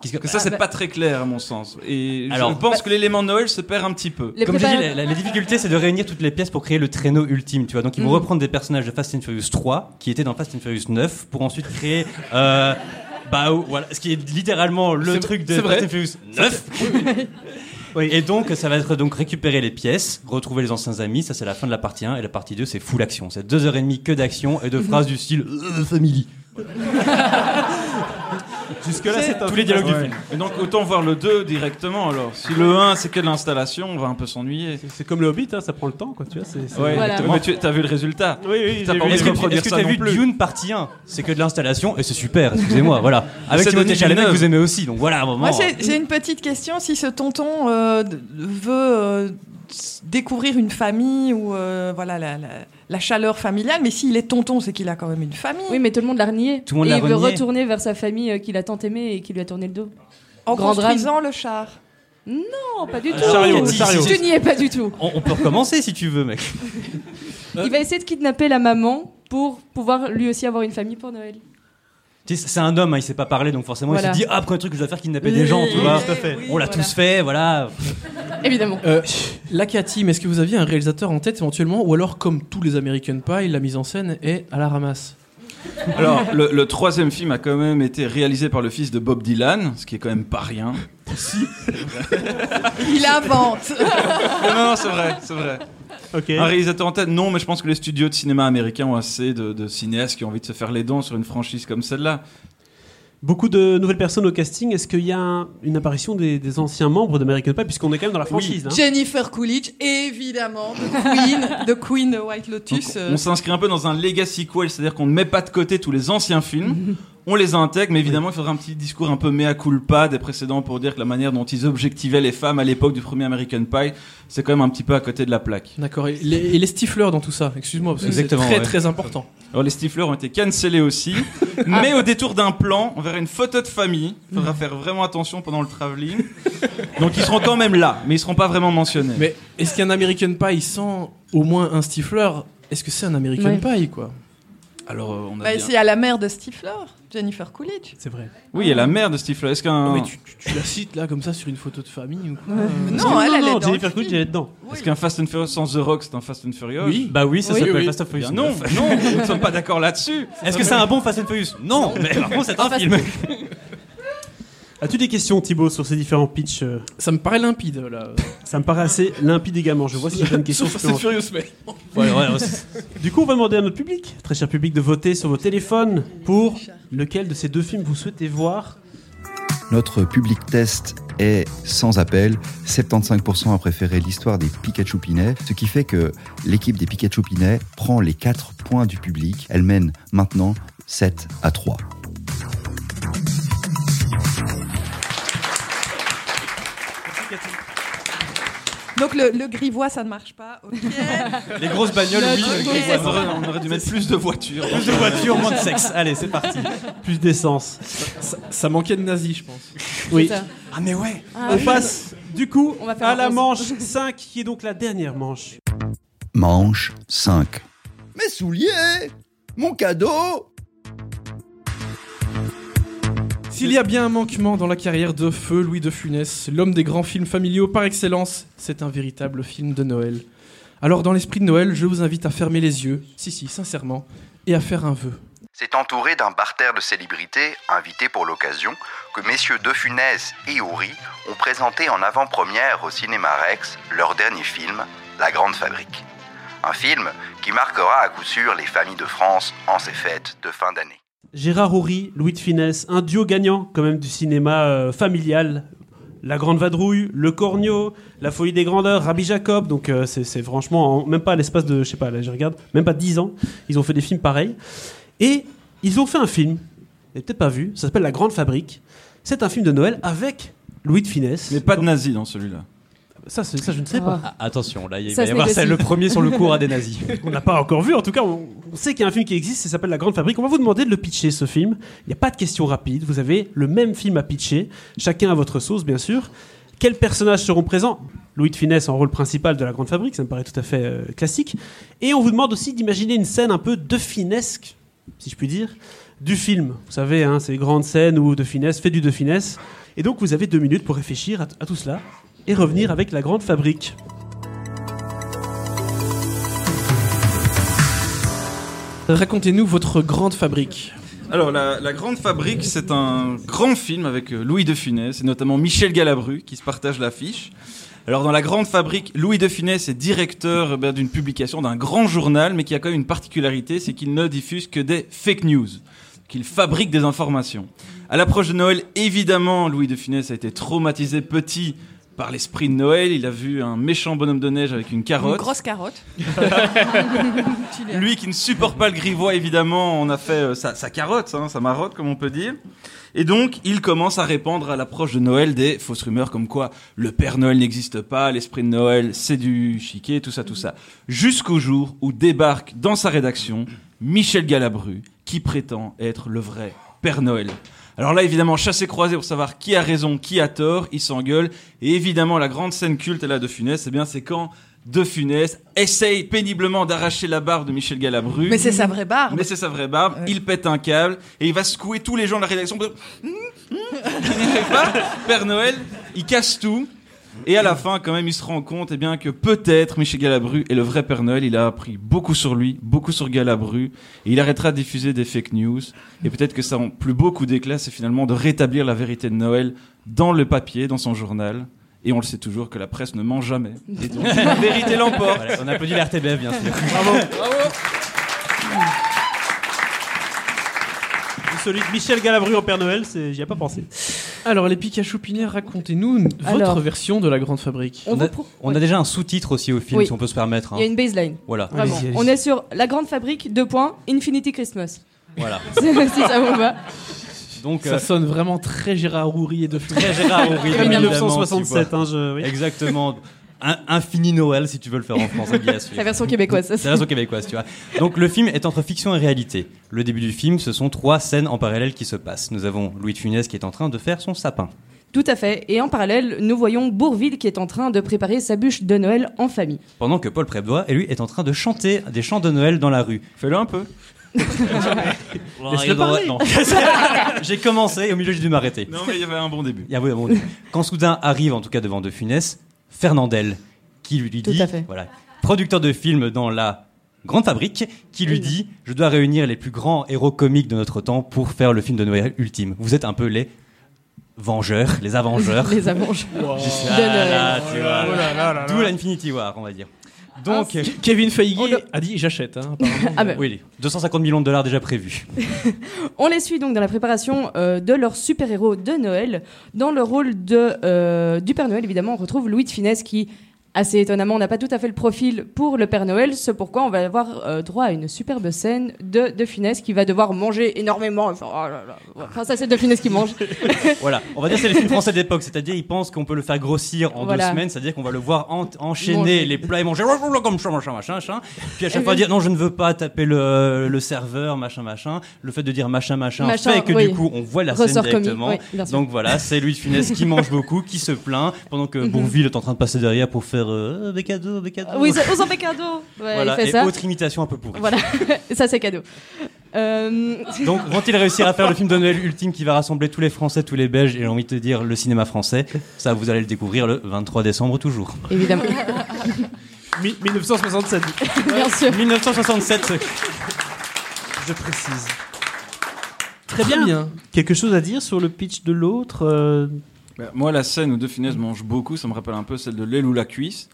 E: Que-
F: Parce que ça, c'est
D: Ah, bah-
F: pas très clair à mon sens. Et
E: Alors,
F: je pense
D: bah-
F: que l'élément Noël se perd un petit peu.
D: Les
E: Comme je dis,
D: prépara-
E: la, la- la difficulté, c'est de réunir toutes les pièces pour créer le traîneau ultime, tu vois. Donc, ils vont
D: Mhm.
E: reprendre des personnages de Fast and Furious 3, qui étaient dans Fast and Furious 9, pour ensuite créer, euh, bah, voilà, ce qui est littéralement le
C: C'est-
E: truc de
C: c'est.
E: Fast and Furious 9. Oui, et donc, ça va être donc récupérer les pièces, retrouver les anciens amis, ça c'est la fin de la partie 1, et la partie 2 c'est full action. C'est deux heures et demie que d'action et de phrases du style euh, Family.
B: Jusque-là, c'est un
E: Tous les dialogues du film.
F: Et donc autant voir le 2 directement alors. Si le 1 c'est que de l'installation, on va un peu s'ennuyer.
B: C'est comme le Hobbit, hein, ça prend le temps, quoi. Tu vois, c'est.
F: Ouais,
D: Voilà.
F: mais tu as vu le résultat.
B: Oui, oui,
F: T'as pas envie
E: Est-ce
F: de
E: que,
F: reproduire
E: est-ce que
F: ça
E: t'as vu. Dune partie 1 C'est que de l'installation et c'est super, excusez-moi, voilà. Avec Timothée Chalamet que vous aimez aussi, donc voilà, à un moment.
G: Moi, j'ai j'ai une petite question. Si ce tonton euh, veut euh, découvrir une famille ou euh, voilà la, la- la chaleur familiale, mais s'il est tonton, c'est qu'il a quand même une famille.
D: Oui, mais tout le monde l'a renié.
E: Tout le monde
D: et il veut retourner vers sa famille euh, qu'il a tant aimée et qui lui a tourné le dos.
G: en
D: grand
G: construisant le char.
D: Non, pas du
B: Un
D: tout.
B: chariot,
D: Tu n'y es pas du tout.
E: On, on peut recommencer si tu veux, mec.
D: Il va essayer de kidnapper la maman pour pouvoir lui aussi avoir une famille pour Noël.
E: C'est un homme, hein, il sait pas parler, donc forcément
D: Voilà.
E: il se dit Ah, premier truc que je dois faire, kidnapper des gens, tu vois. On l'a
D: voilà.
E: tous fait, voilà.
D: Évidemment.
C: Euh, la Team, est-ce que vous aviez un réalisateur en tête éventuellement Ou alors, comme tous les American Pie, la mise en scène est à la ramasse?
F: Alors, le, le troisième film a quand même été réalisé par le fils de Bob Dylan, ce qui est quand même pas rien.
G: Il invente.
F: Non, non, c'est vrai, c'est vrai. Un réalisateur en tête, non, mais je pense que les studios de cinéma américains ont assez de, de cinéastes qui ont envie de se faire les dents sur une franchise comme celle-là.
B: Beaucoup de nouvelles personnes au casting. Est-ce qu'il y a un- une apparition des, des anciens membres d'American Pie, puisqu'on est quand même dans la franchise hein
G: Jennifer Coolidge, évidemment, de Queen, de Queen de White
F: Donc,
G: Lotus. euh,
F: on s'inscrit un peu dans un legacy quel, c'est-à-dire qu'on ne met pas de côté tous les anciens films, on les intègre, mais évidemment il faudra un petit discours un peu mea culpa des précédents pour dire que la manière dont ils objectivaient les femmes à l'époque du premier American Pie, c'est quand même un petit peu à côté de la plaque.
C: D'accord. Et les, et les stifleurs dans tout ça Excuse-moi, parce que c'est
E: Exactement,
C: très
E: ouais.
C: très important.
F: Alors les stifleurs ont été cancellés aussi, mais au détour d'un plan, on verra une photo de famille. Il faudra faire vraiment attention pendant le travelling. Donc ils seront quand même là, mais ils seront pas vraiment mentionnés.
C: Mais est-ce qu'un American Pie sans au moins un stifleur, est-ce que c'est un American
D: Ouais.
C: Pie quoi?
F: Alors, euh, on a
G: Bah,
F: bien-
G: Il y a la mère de Stifler, Jennifer Coolidge.
B: C'est vrai.
F: Oui, il y a la mère de Stifler. Est-ce qu'un
C: Non, mais tu, tu- tu la cites là comme ça sur une photo de famille ou quoi
G: Non, elle, elle est dans
B: Jennifer Coolidge, elle est dedans.
F: est-ce qu'un Fast and Furious sans The Rock, c'est un Fast and Furious
C: Oui.
E: Bah oui, ça
C: Oui,
E: s'appelle
C: oui.
E: Fast and Furious.
F: Non, non, nous ne sommes pas d'accord là-dessus.
E: Est-ce que c'est un bon Fast and Furious? Non, mais par contre c'est un
D: Fast
E: film.
B: As-tu des questions, Thibaut, sur ces différents pitchs euh,
C: Ça me paraît limpide là.
B: Ça me paraît assez limpide également. Je vois si j'ai une question
C: Sauf. Furious, mais.
E: Ouais, ouais,
B: Du coup, on va demander à notre public, très cher public, de voter sur vos téléphones pour lequel de ces deux films vous souhaitez voir.
A: Notre public test est sans appel. 75% a préféré l'histoire des Pikachu Pinets, ce qui fait que l'équipe des Pikachu Pinets prend les 4 points du public. Elle mène maintenant 7 à 3.
G: Donc le, le grivois, ça ne marche pas.
E: Les grosses bagnoles, oui. Grosses
F: On aurait, on aurait dû mettre plus de voitures.
E: Plus de voitures, moins de sexe. Allez, c'est parti.
B: Plus d'essence.
C: Ça, ça manquait de nazis, je pense.
B: Oui.
E: Ah mais ouais.
D: Ah,
B: On
D: oui.
B: passe du coup
D: On va faire
B: à la
D: pause.
B: manche 5, qui est donc la dernière manche.
A: Manche 5. Mes souliers Mon cadeau
C: S'il y a bien un manquement dans la carrière de Feu Louis de Funès, l'homme des grands films familiaux par excellence, c'est un véritable film de Noël. Alors dans l'esprit de Noël, je vous invite à fermer les yeux, si si, sincèrement, et à faire un vœu.
A: C'est entouré d'un parterre de célébrités invités pour l'occasion que messieurs De Funès et Houry ont présenté en avant-première au cinéma Rex leur dernier film, La Grande Fabrique. Un film qui marquera à coup sûr les familles de France en ces fêtes de fin d'année.
B: Gérard Houry, Louis de Finesse, un duo gagnant quand même du cinéma euh, familial. La Grande Vadrouille, Le Cornio, La Folie des Grandeurs, Rabbi Jacob. Donc euh, c'est c'est franchement, en- même pas à l'espace de, je sais pas, là je regarde, même pas 10 ans, ils ont fait des films pareils. Et ils ont fait un film, vous l'avez peut-être pas vu, ça s'appelle La Grande Fabrique. C'est un film de Noël avec Louis de Finesse.
F: Mais pas de nazis dans celui-là.
B: Ça, je ne sais pas.
D: Ah.
E: Ah, attention, là il va y avoir le premier sur le cours à des nazis.
B: On n'a pas encore vu, en tout cas, on, on sait qu'il y a un film qui existe, ça s'appelle La Grande Fabrique. On va vous demander de le pitcher, ce film. Il n'y a pas de questions rapides, vous avez le même film à pitcher, chacun à votre sauce, bien sûr. Quels personnages seront présents? Louis de Finesse en rôle principal de La Grande Fabrique, ça me paraît tout à fait euh, classique. Et on vous demande aussi d'imaginer une scène un peu de finesque, si je puis dire, du film. Vous savez, hein, ces grandes scènes où de finesse fait du de finesse. Et donc vous avez deux minutes pour réfléchir à, à tout cela et revenir avec La Grande Fabrique.
C: Racontez-nous votre grande fabrique.
F: Alors, la, Grande Fabrique, c'est un grand film avec euh, Louis de Funès et notamment Michel Galabru qui se partagent l'affiche. Alors, dans La Grande Fabrique, Louis de Funès est directeur euh, ben, d'une publication d'un grand journal, mais qui a quand même une particularité, c'est qu'il ne diffuse que des fake news, qu'il fabrique des informations. À l'approche de Noël, évidemment, Louis de Funès a été traumatisé petit par l'esprit de Noël. Il a vu un méchant bonhomme de neige avec une
G: Une
F: carotte.
G: grosse carotte.
F: Lui qui ne supporte pas le grivois, évidemment, on a fait euh, sa, sa carotte, hein, sa marotte, comme on peut dire. Et donc, il commence à répandre à l'approche de Noël des fausses rumeurs comme quoi le Père Noël n'existe pas, l'esprit de Noël, c'est du chiquet, tout ça, tout ça. Jusqu'au jour où débarque dans sa rédaction Michel Galabru, qui prétend être le vrai Père Noël. Alors là, évidemment, chassé croisé pour savoir qui a raison, qui a tort, il s'engueule. Et évidemment, la grande scène culte là de Funès, eh bien, c'est quand De Funès essaye péniblement d'arracher la barbe de Michel Galabru.
G: Mais c'est sa vraie barbe.
F: Mais c'est sa vraie barbe.
G: Ouais.
F: Il pète un câble et il va secouer tous les gens de la rédaction. Il pas. Père Noël, il casse tout. Et à la fin, quand même, il se rend compte eh bien, que peut-être Michel Galabru est le vrai Père Noël. Il a appris beaucoup sur lui, beaucoup sur Galabru. Et il arrêtera de diffuser des fake news. Et peut-être que son plus beau coup d'éclat, c'est finalement de rétablir la vérité de Noël dans le papier, dans son journal. Et on le sait toujours que la presse ne ment jamais. Et donc, la vérité l'emporte.
E: Voilà, on applaudit la RTBF bien sûr.
B: Du solide Michel Galabru en Père Noël, c'est- j'y ai pas pensé.
C: Alors les Pikachu Pinets, racontez-nous votre
D: Alors.
C: version de la grande fabrique.
D: On
E: On
D: vous
E: a,
D: pro-
E: on
D: oui.
E: a déjà un sous-titre aussi au film
D: Oui.
E: si on peut se permettre. hein.
D: Il y a une baseline.
E: Voilà,
D: Vraiment.
B: Allez-y, allez-y.
D: On est sur la grande fabrique, deux points, Infinity Christmas.
E: voilà.
D: si ça vous va.
E: Donc
C: Ça
E: euh,
C: sonne vraiment très Gérard Houry et de
E: très Gérard évidemment,
B: 1967,
E: tu vois.
B: hein, je, oui.
E: Exactement. Un, infini Noël si tu veux le faire en français bien sûr.
D: La version québécoise, ça
E: la version québécoise, tu vois. Donc le film est entre fiction et réalité. Le début du film, ce sont trois scènes en parallèle qui se passent. Nous avons Louis de Funès qui est en train de faire son sapin.
D: Tout à fait. Et en parallèle, nous voyons Bourville qui est en train de préparer sa bûche de Noël en famille.
E: Pendant que Paul Prébois, et lui, est en train de chanter des chants de Noël dans la rue.
F: Fais-le un peu.
B: Laisse-le parler.
E: Non. j'ai commencé et au milieu j'ai dû m'arrêter.
F: Non, mais il y avait un bon début.
E: Il y a- oui, bon, Quand soudain arrive, en tout cas devant De Funès, Fernandel, qui lui
D: Tout
E: dit,
D: à fait.
E: voilà, producteur de films dans la grande fabrique, qui lui dit, je dois réunir les plus grands héros comiques de notre temps pour faire le film de Noël ultime. Vous êtes un peu les vengeurs, les avengeurs.
D: Les
E: suis-
D: De
E: Ah
D: Noël.
E: là, tu vois.
C: Oh là là là là.
E: D'où l'Infinity War, on va dire. Donc,
D: Ah,
C: Kevin Feige
D: On le-
C: a dit j'achète. Hein, apparemment.
D: Ah ben,
E: oui, les 250 millions de dollars déjà prévus.
D: On les suit donc dans la préparation euh, de leur super-héros de Noël. Dans le rôle de, euh, du Père Noël, évidemment, on retrouve Louis de Finesse qui, assez étonnamment, n'a pas tout à fait le profil pour le Père Noël. C'est pourquoi on va avoir euh, droit à une superbe scène de, de Finesse qui va devoir manger énormément. Enfin, oh là là. Enfin, ça, c'est de Finesse qui mange.
E: Voilà, on va dire que c'est les films français de l'époque, c'est-à-dire ils pensent qu'on peut le faire grossir en
D: Voilà.
E: deux semaines, c'est-à-dire qu'on va le voir en- enchaîner
D: Manger.
E: les plats et manger comme ça, machin, machin, machin. Puis à chaque fois dire non, je ne veux pas taper le, le serveur, machin, machin. Le fait de dire machin, machin,
D: Machin,
E: fait que
D: oui.
E: du coup on voit la scène
D: Ressort comique,
E: directement.
D: oui.
E: Donc voilà, c'est Louis de Funès qui mange beaucoup, qui se plaint, pendant que
D: Mhm.
E: Bourville est en train de passer derrière pour faire euh, des cadeaux.
D: oui, ça- aux cadeau. Ouais,
E: voilà,
D: il fait
E: et
D: ça.
E: autre imitation un peu pourrie.
D: Voilà, ça c'est cadeau. Euh,
E: Donc vont-ils réussir à faire le film de Noël ultime qui va rassembler tous les Français, tous les Belges et j'ai envie de te dire le cinéma français? Ça vous allez le découvrir le 23 décembre toujours.
D: évidemment,
B: Mi- 1967,
D: bien sûr.
E: 1967.
B: je précise.
C: Très bien.
B: Quelque chose à dire sur le pitch de l'autre euh,
F: moi, la scène où De Funès mange beaucoup, ça me rappelle un peu celle de l'aile ou la cuisse.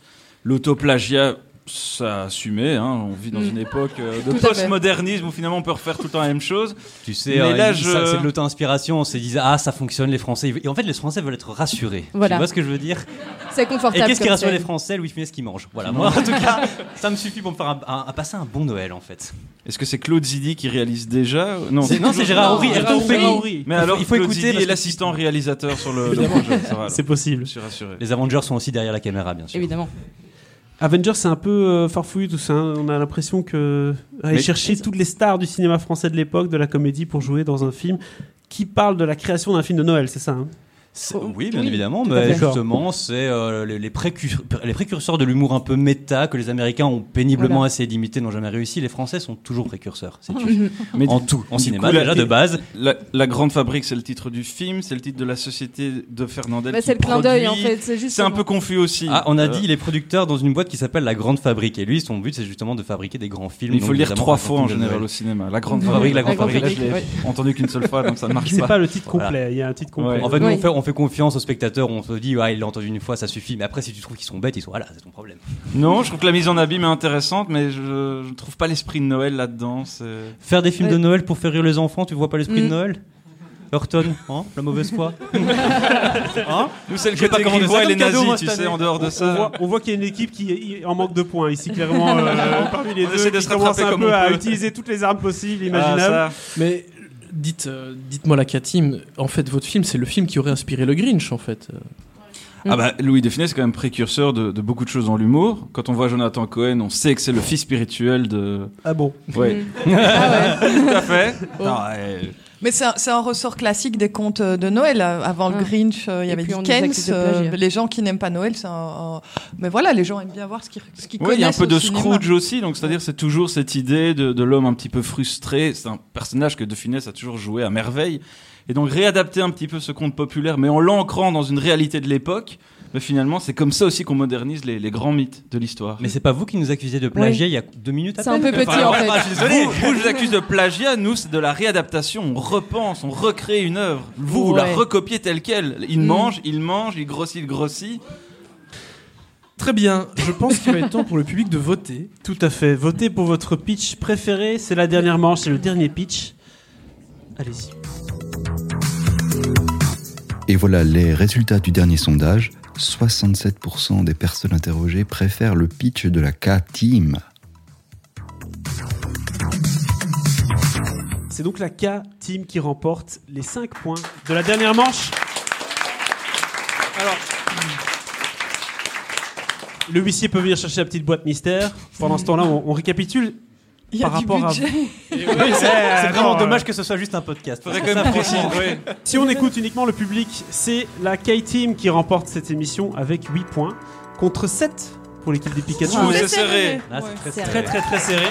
F: L'autoplagiat, ça assumait. Hein. On vit dans
D: Mm.
F: une époque euh, de postmodernisme où finalement on peut refaire tout le temps la même chose.
E: Tu sais, euh,
F: là, je-
E: c'est de l'auto-inspiration. On se disait, ah, ça fonctionne, les Français. Et en fait, les Français veulent être rassurés.
D: Voilà.
E: Tu vois ce que je veux dire?
D: C'est
E: Et
D: confortable.
E: qu'est-ce qui rassure les Français? Louis Funès qui mange. Voilà, moi, en tout cas, ça me suffit pour me faire un- passer un bon Noël, en fait.
F: Est-ce que c'est Claude Zidi qui réalise déjà? Non,
E: C'est- Gérard Horry.
F: Mais
E: Il faut-
F: alors,
E: il faut
F: Claude
E: écouter
F: Zidi l'assistant réalisateur sur le, le projet.
B: C'est possible.
F: Je suis rassuré.
E: Les Avengers sont aussi derrière la caméra, bien sûr.
D: Évidemment.
B: Avengers, c'est un peu euh, farfouillu tout ça. hein. On a l'impression que aller
F: Mais-
B: chercher toutes les stars du cinéma français de l'époque, de la comédie, pour jouer dans un film qui parle de la création d'un film de Noël, c'est ça hein?
E: Oui, bien
D: oui,
E: évidemment,
D: à
E: mais justement, c'est euh, les, les précur- les précurseurs de l'humour un peu méta que les Américains ont péniblement
D: Voilà.
E: essayé d'imiter, n'ont jamais réussi. Les Français sont toujours précurseurs, sais-tu
F: Mais
E: En tout, en cinéma
F: coup, la-
E: déjà de base.
F: La, la Grande Fabrique, c'est le titre du film, c'est le titre de la société de Fernandel.
D: Bah, c'est le clin d'œil en fait. C'est juste.
F: C'est un peu confus aussi.
E: Ah, on a
F: Euh,
E: dit il est producteur dans une boîte qui s'appelle La Grande Fabrique. Et lui, son but, c'est justement de fabriquer des grands films.
F: Il faut le lire trois fois en général au cinéma. La Grande
E: Fabrique, la Grande Fabrique.
F: Entendu qu'une seule fois, donc ça ne marche
B: C'est
F: pas.
B: pas le titre complet. Il y a un titre complet.
E: En fait, on, fait, on fait confiance aux spectateurs. On se dit, ouais, il l'a entendu une fois, ça suffit. Mais après, si tu trouves qu'ils sont bêtes, ils sont, voilà, c'est ton problème.
F: Non, je trouve que la mise en abîme est intéressante, mais je ne trouve pas l'esprit de Noël là-dedans.
E: Faire des films
D: Ouais.
E: de Noël pour faire rire les enfants, tu vois pas l'esprit
D: Mm.
E: de Noël? Horton, hein, la mauvaise foi. hein?
F: Nous, c'est le
E: pas
F: côté
E: comment on
F: grivois et les
E: cadeau,
F: nazis,
E: moi,
F: tu sais, en dehors de
B: On
F: ça.
B: voit, on voit qu'il y a une équipe qui est en manque de points ici, clairement, euh, parmi les
F: On
B: deux,
F: essaie de
B: qui
F: se
B: commence
F: rattraper
B: un peu à utiliser toutes les armes possibles,
F: Ah,
B: imaginables.
C: Mais dites, euh, dites-moi la Katim, en fait, votre film, c'est le film qui aurait inspiré le Grinch, en fait.
F: Ah bah, Louis de Funès est quand même précurseur de, de beaucoup de choses dans l'humour. Quand on voit Jonathan Cohen, on sait que c'est le fils spirituel de.
B: Ah bon?
F: Ouais,
D: Ah ouais.
F: tout à fait.
G: Oh.
F: Non, ouais.
G: Mais c'est un, ressort classique des contes de Noël. Avant
D: Ah.
G: le Grinch, euh, il y avait Dickens. euh, les gens qui n'aiment pas Noël, c'est un, un- Mais voilà, les gens aiment bien voir ce qu'ils ce
F: Ouais, il y a un peu de
G: cinéma.
F: Scrooge aussi, donc c'est-à-dire c'est toujours cette idée de, de l'homme un petit peu frustré. C'est un personnage que De Funès a toujours joué à merveille. Et donc réadapter un petit peu ce conte populaire, mais en l'ancrant dans une réalité de l'époque, mais finalement c'est comme ça aussi qu'on modernise les, les grands mythes de l'histoire.
E: Mais c'est pas vous qui nous accusez de plagiat il y a deux minutes à
D: C'est un peu petit,
E: Enfin,
D: en
E: ouais,
D: fait.
E: bah, je suis désolé.
F: Vous, vous, je vous accuse de plagiat, nous c'est de la réadaptation, on repense, on recrée une œuvre. Vous, vous la recopiez telle quelle. Il
D: Mm.
F: mange, il mange, il grossit, il grossit.
C: Très bien, je pense qu'il va être temps pour le public de voter.
B: Tout à fait. Votez pour votre pitch préféré. C'est la dernière manche, c'est le dernier pitch. Allez-y.
A: Et voilà les résultats du dernier sondage. 67% des personnes interrogées préfèrent le pitch de la K-Team.
B: C'est donc la K-Team qui remporte les 5 points de la dernière manche. Alors, le huissier peut venir chercher la petite boîte mystère. Pendant ce temps-là, on, on récapitule.
G: Il y a
B: par
G: du
B: rapport à.
E: C'est vraiment dommage que ce soit juste un podcast.
F: Faudrait quand
E: que
F: même préciser.
B: Si on écoute uniquement le public, c'est la K-Team qui remporte cette émission avec 8 points contre 7 pour l'équipe des Pikachu.
G: C'est
F: c'est serré.
E: Là, c'est
G: Ouais.
E: très
D: C'est
E: serré.
B: Très très très serré.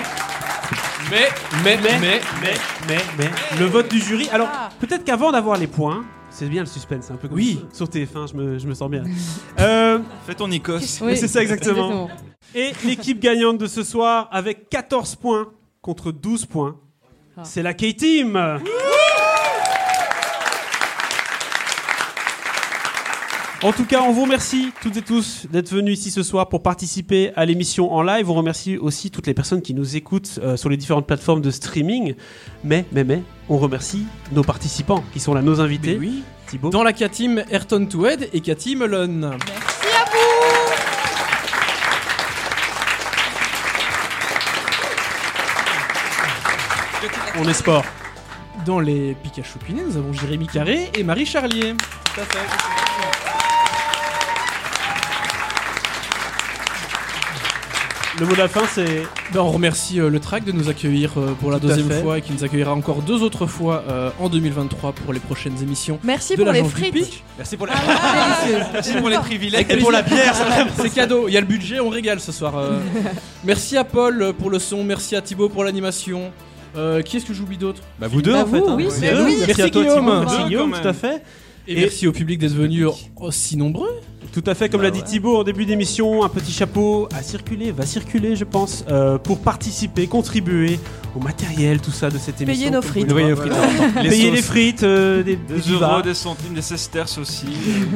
C: Mais, mais,
B: Mais,
C: mais,
B: mais, mais, mais, le vote du jury. Alors,
G: Ah.
B: peut-être qu'avant d'avoir les points, c'est bien le suspense, un peu comme
C: Oui.
B: sur TF1, je me, je me sens bien. Euh,
F: Fais ton Nikos.
D: Oui,
B: c'est ça exactement. Et l'équipe gagnante de ce soir avec 14 points contre 12 points,
D: Ah.
B: c'est la K-Team. En tout cas, on vous remercie toutes et tous d'être venus ici ce soir pour participer à l'émission en live. On remercie aussi toutes les personnes qui nous écoutent euh, sur les différentes plateformes de streaming. Mais, mais, mais, on remercie nos participants qui sont là, nos invités.
C: Mais oui.
B: Thibaut.
C: Dans la K-Team, Ayrton Toued et Cathy Melon.
B: On est sport.
C: Dans les Pikachu Pinés, nous avons Jérémy Carré et Marie Charlier.
B: Le mot de la fin, c'est
C: Ben, on remercie euh, le track de nous accueillir euh, pour la
B: Tout
C: deuxième
B: fait.
C: fois et qui nous accueillera encore deux autres fois euh, en 2023 pour les prochaines émissions.
G: Merci
C: de
G: pour les frites.
E: Merci pour la,
D: Délicieux.
E: merci pour les privilèges.
C: Et pour la bière, c'est cadeau. Il y a le budget, on régale ce soir. euh. merci à Paul pour le son, merci à Thibaut pour l'animation. Euh, qui est-ce que j'oublie d'autre?
E: Bah, vous deux
D: Bah,
E: en fait. hein.
D: oui,
B: Merci,
D: c'est-
B: à-
D: oui.
B: merci
C: Merci
B: à toi,
C: Guillaume.
B: Thibaut. Merci
F: Deux,
B: Guillaume,
F: quand
B: tout à fait.
C: Et,
B: Et-
C: merci au public d'être venu aussi nombreux.
B: Tout à fait, comme
E: Bah
B: l'a dit
E: ouais.
B: Thibaut en début d'émission, un petit chapeau a circulé, va circuler, je pense, euh, pour participer, contribuer au matériel, tout ça de cette émission.
G: Payer nos frites.
E: les frites. Les
B: Payer les frites, euh, des,
F: Des euros, des centimes, des sesterces aussi.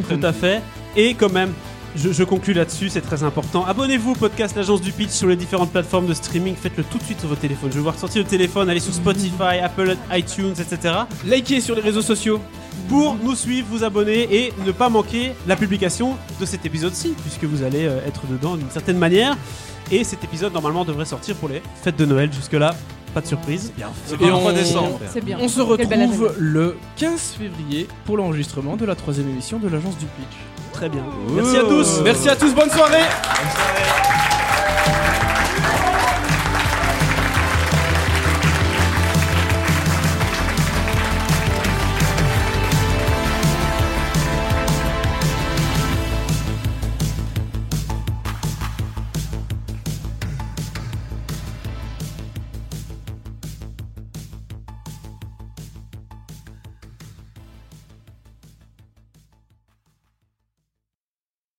B: tout à fait. Et quand même, je, je conclus là-dessus, c'est très important. Abonnez-vous au podcast L'Agence du Pitch sur les différentes plateformes de streaming. Faites-le tout de suite sur votre téléphone. Je vais voir sortir le téléphone, allez sur Spotify, Apple, iTunes, etc.
C: Likez sur les réseaux sociaux.
B: pour nous suivre, vous abonner et ne pas manquer la publication de cet épisode-ci, puisque vous allez euh, être dedans d'une certaine manière. Et cet épisode, normalement, devrait sortir pour les fêtes de Noël. Jusque-là, pas de surprise.
F: C'est
C: Et
F: le 3
C: on-
F: décembre.
D: Bien.
C: On se retrouve le 15 février pour l'enregistrement de la troisième émission de l'agence du pitch.
B: Très bien. Merci à tous.
C: Merci à tous, bonne soirée.
F: Bonne soirée.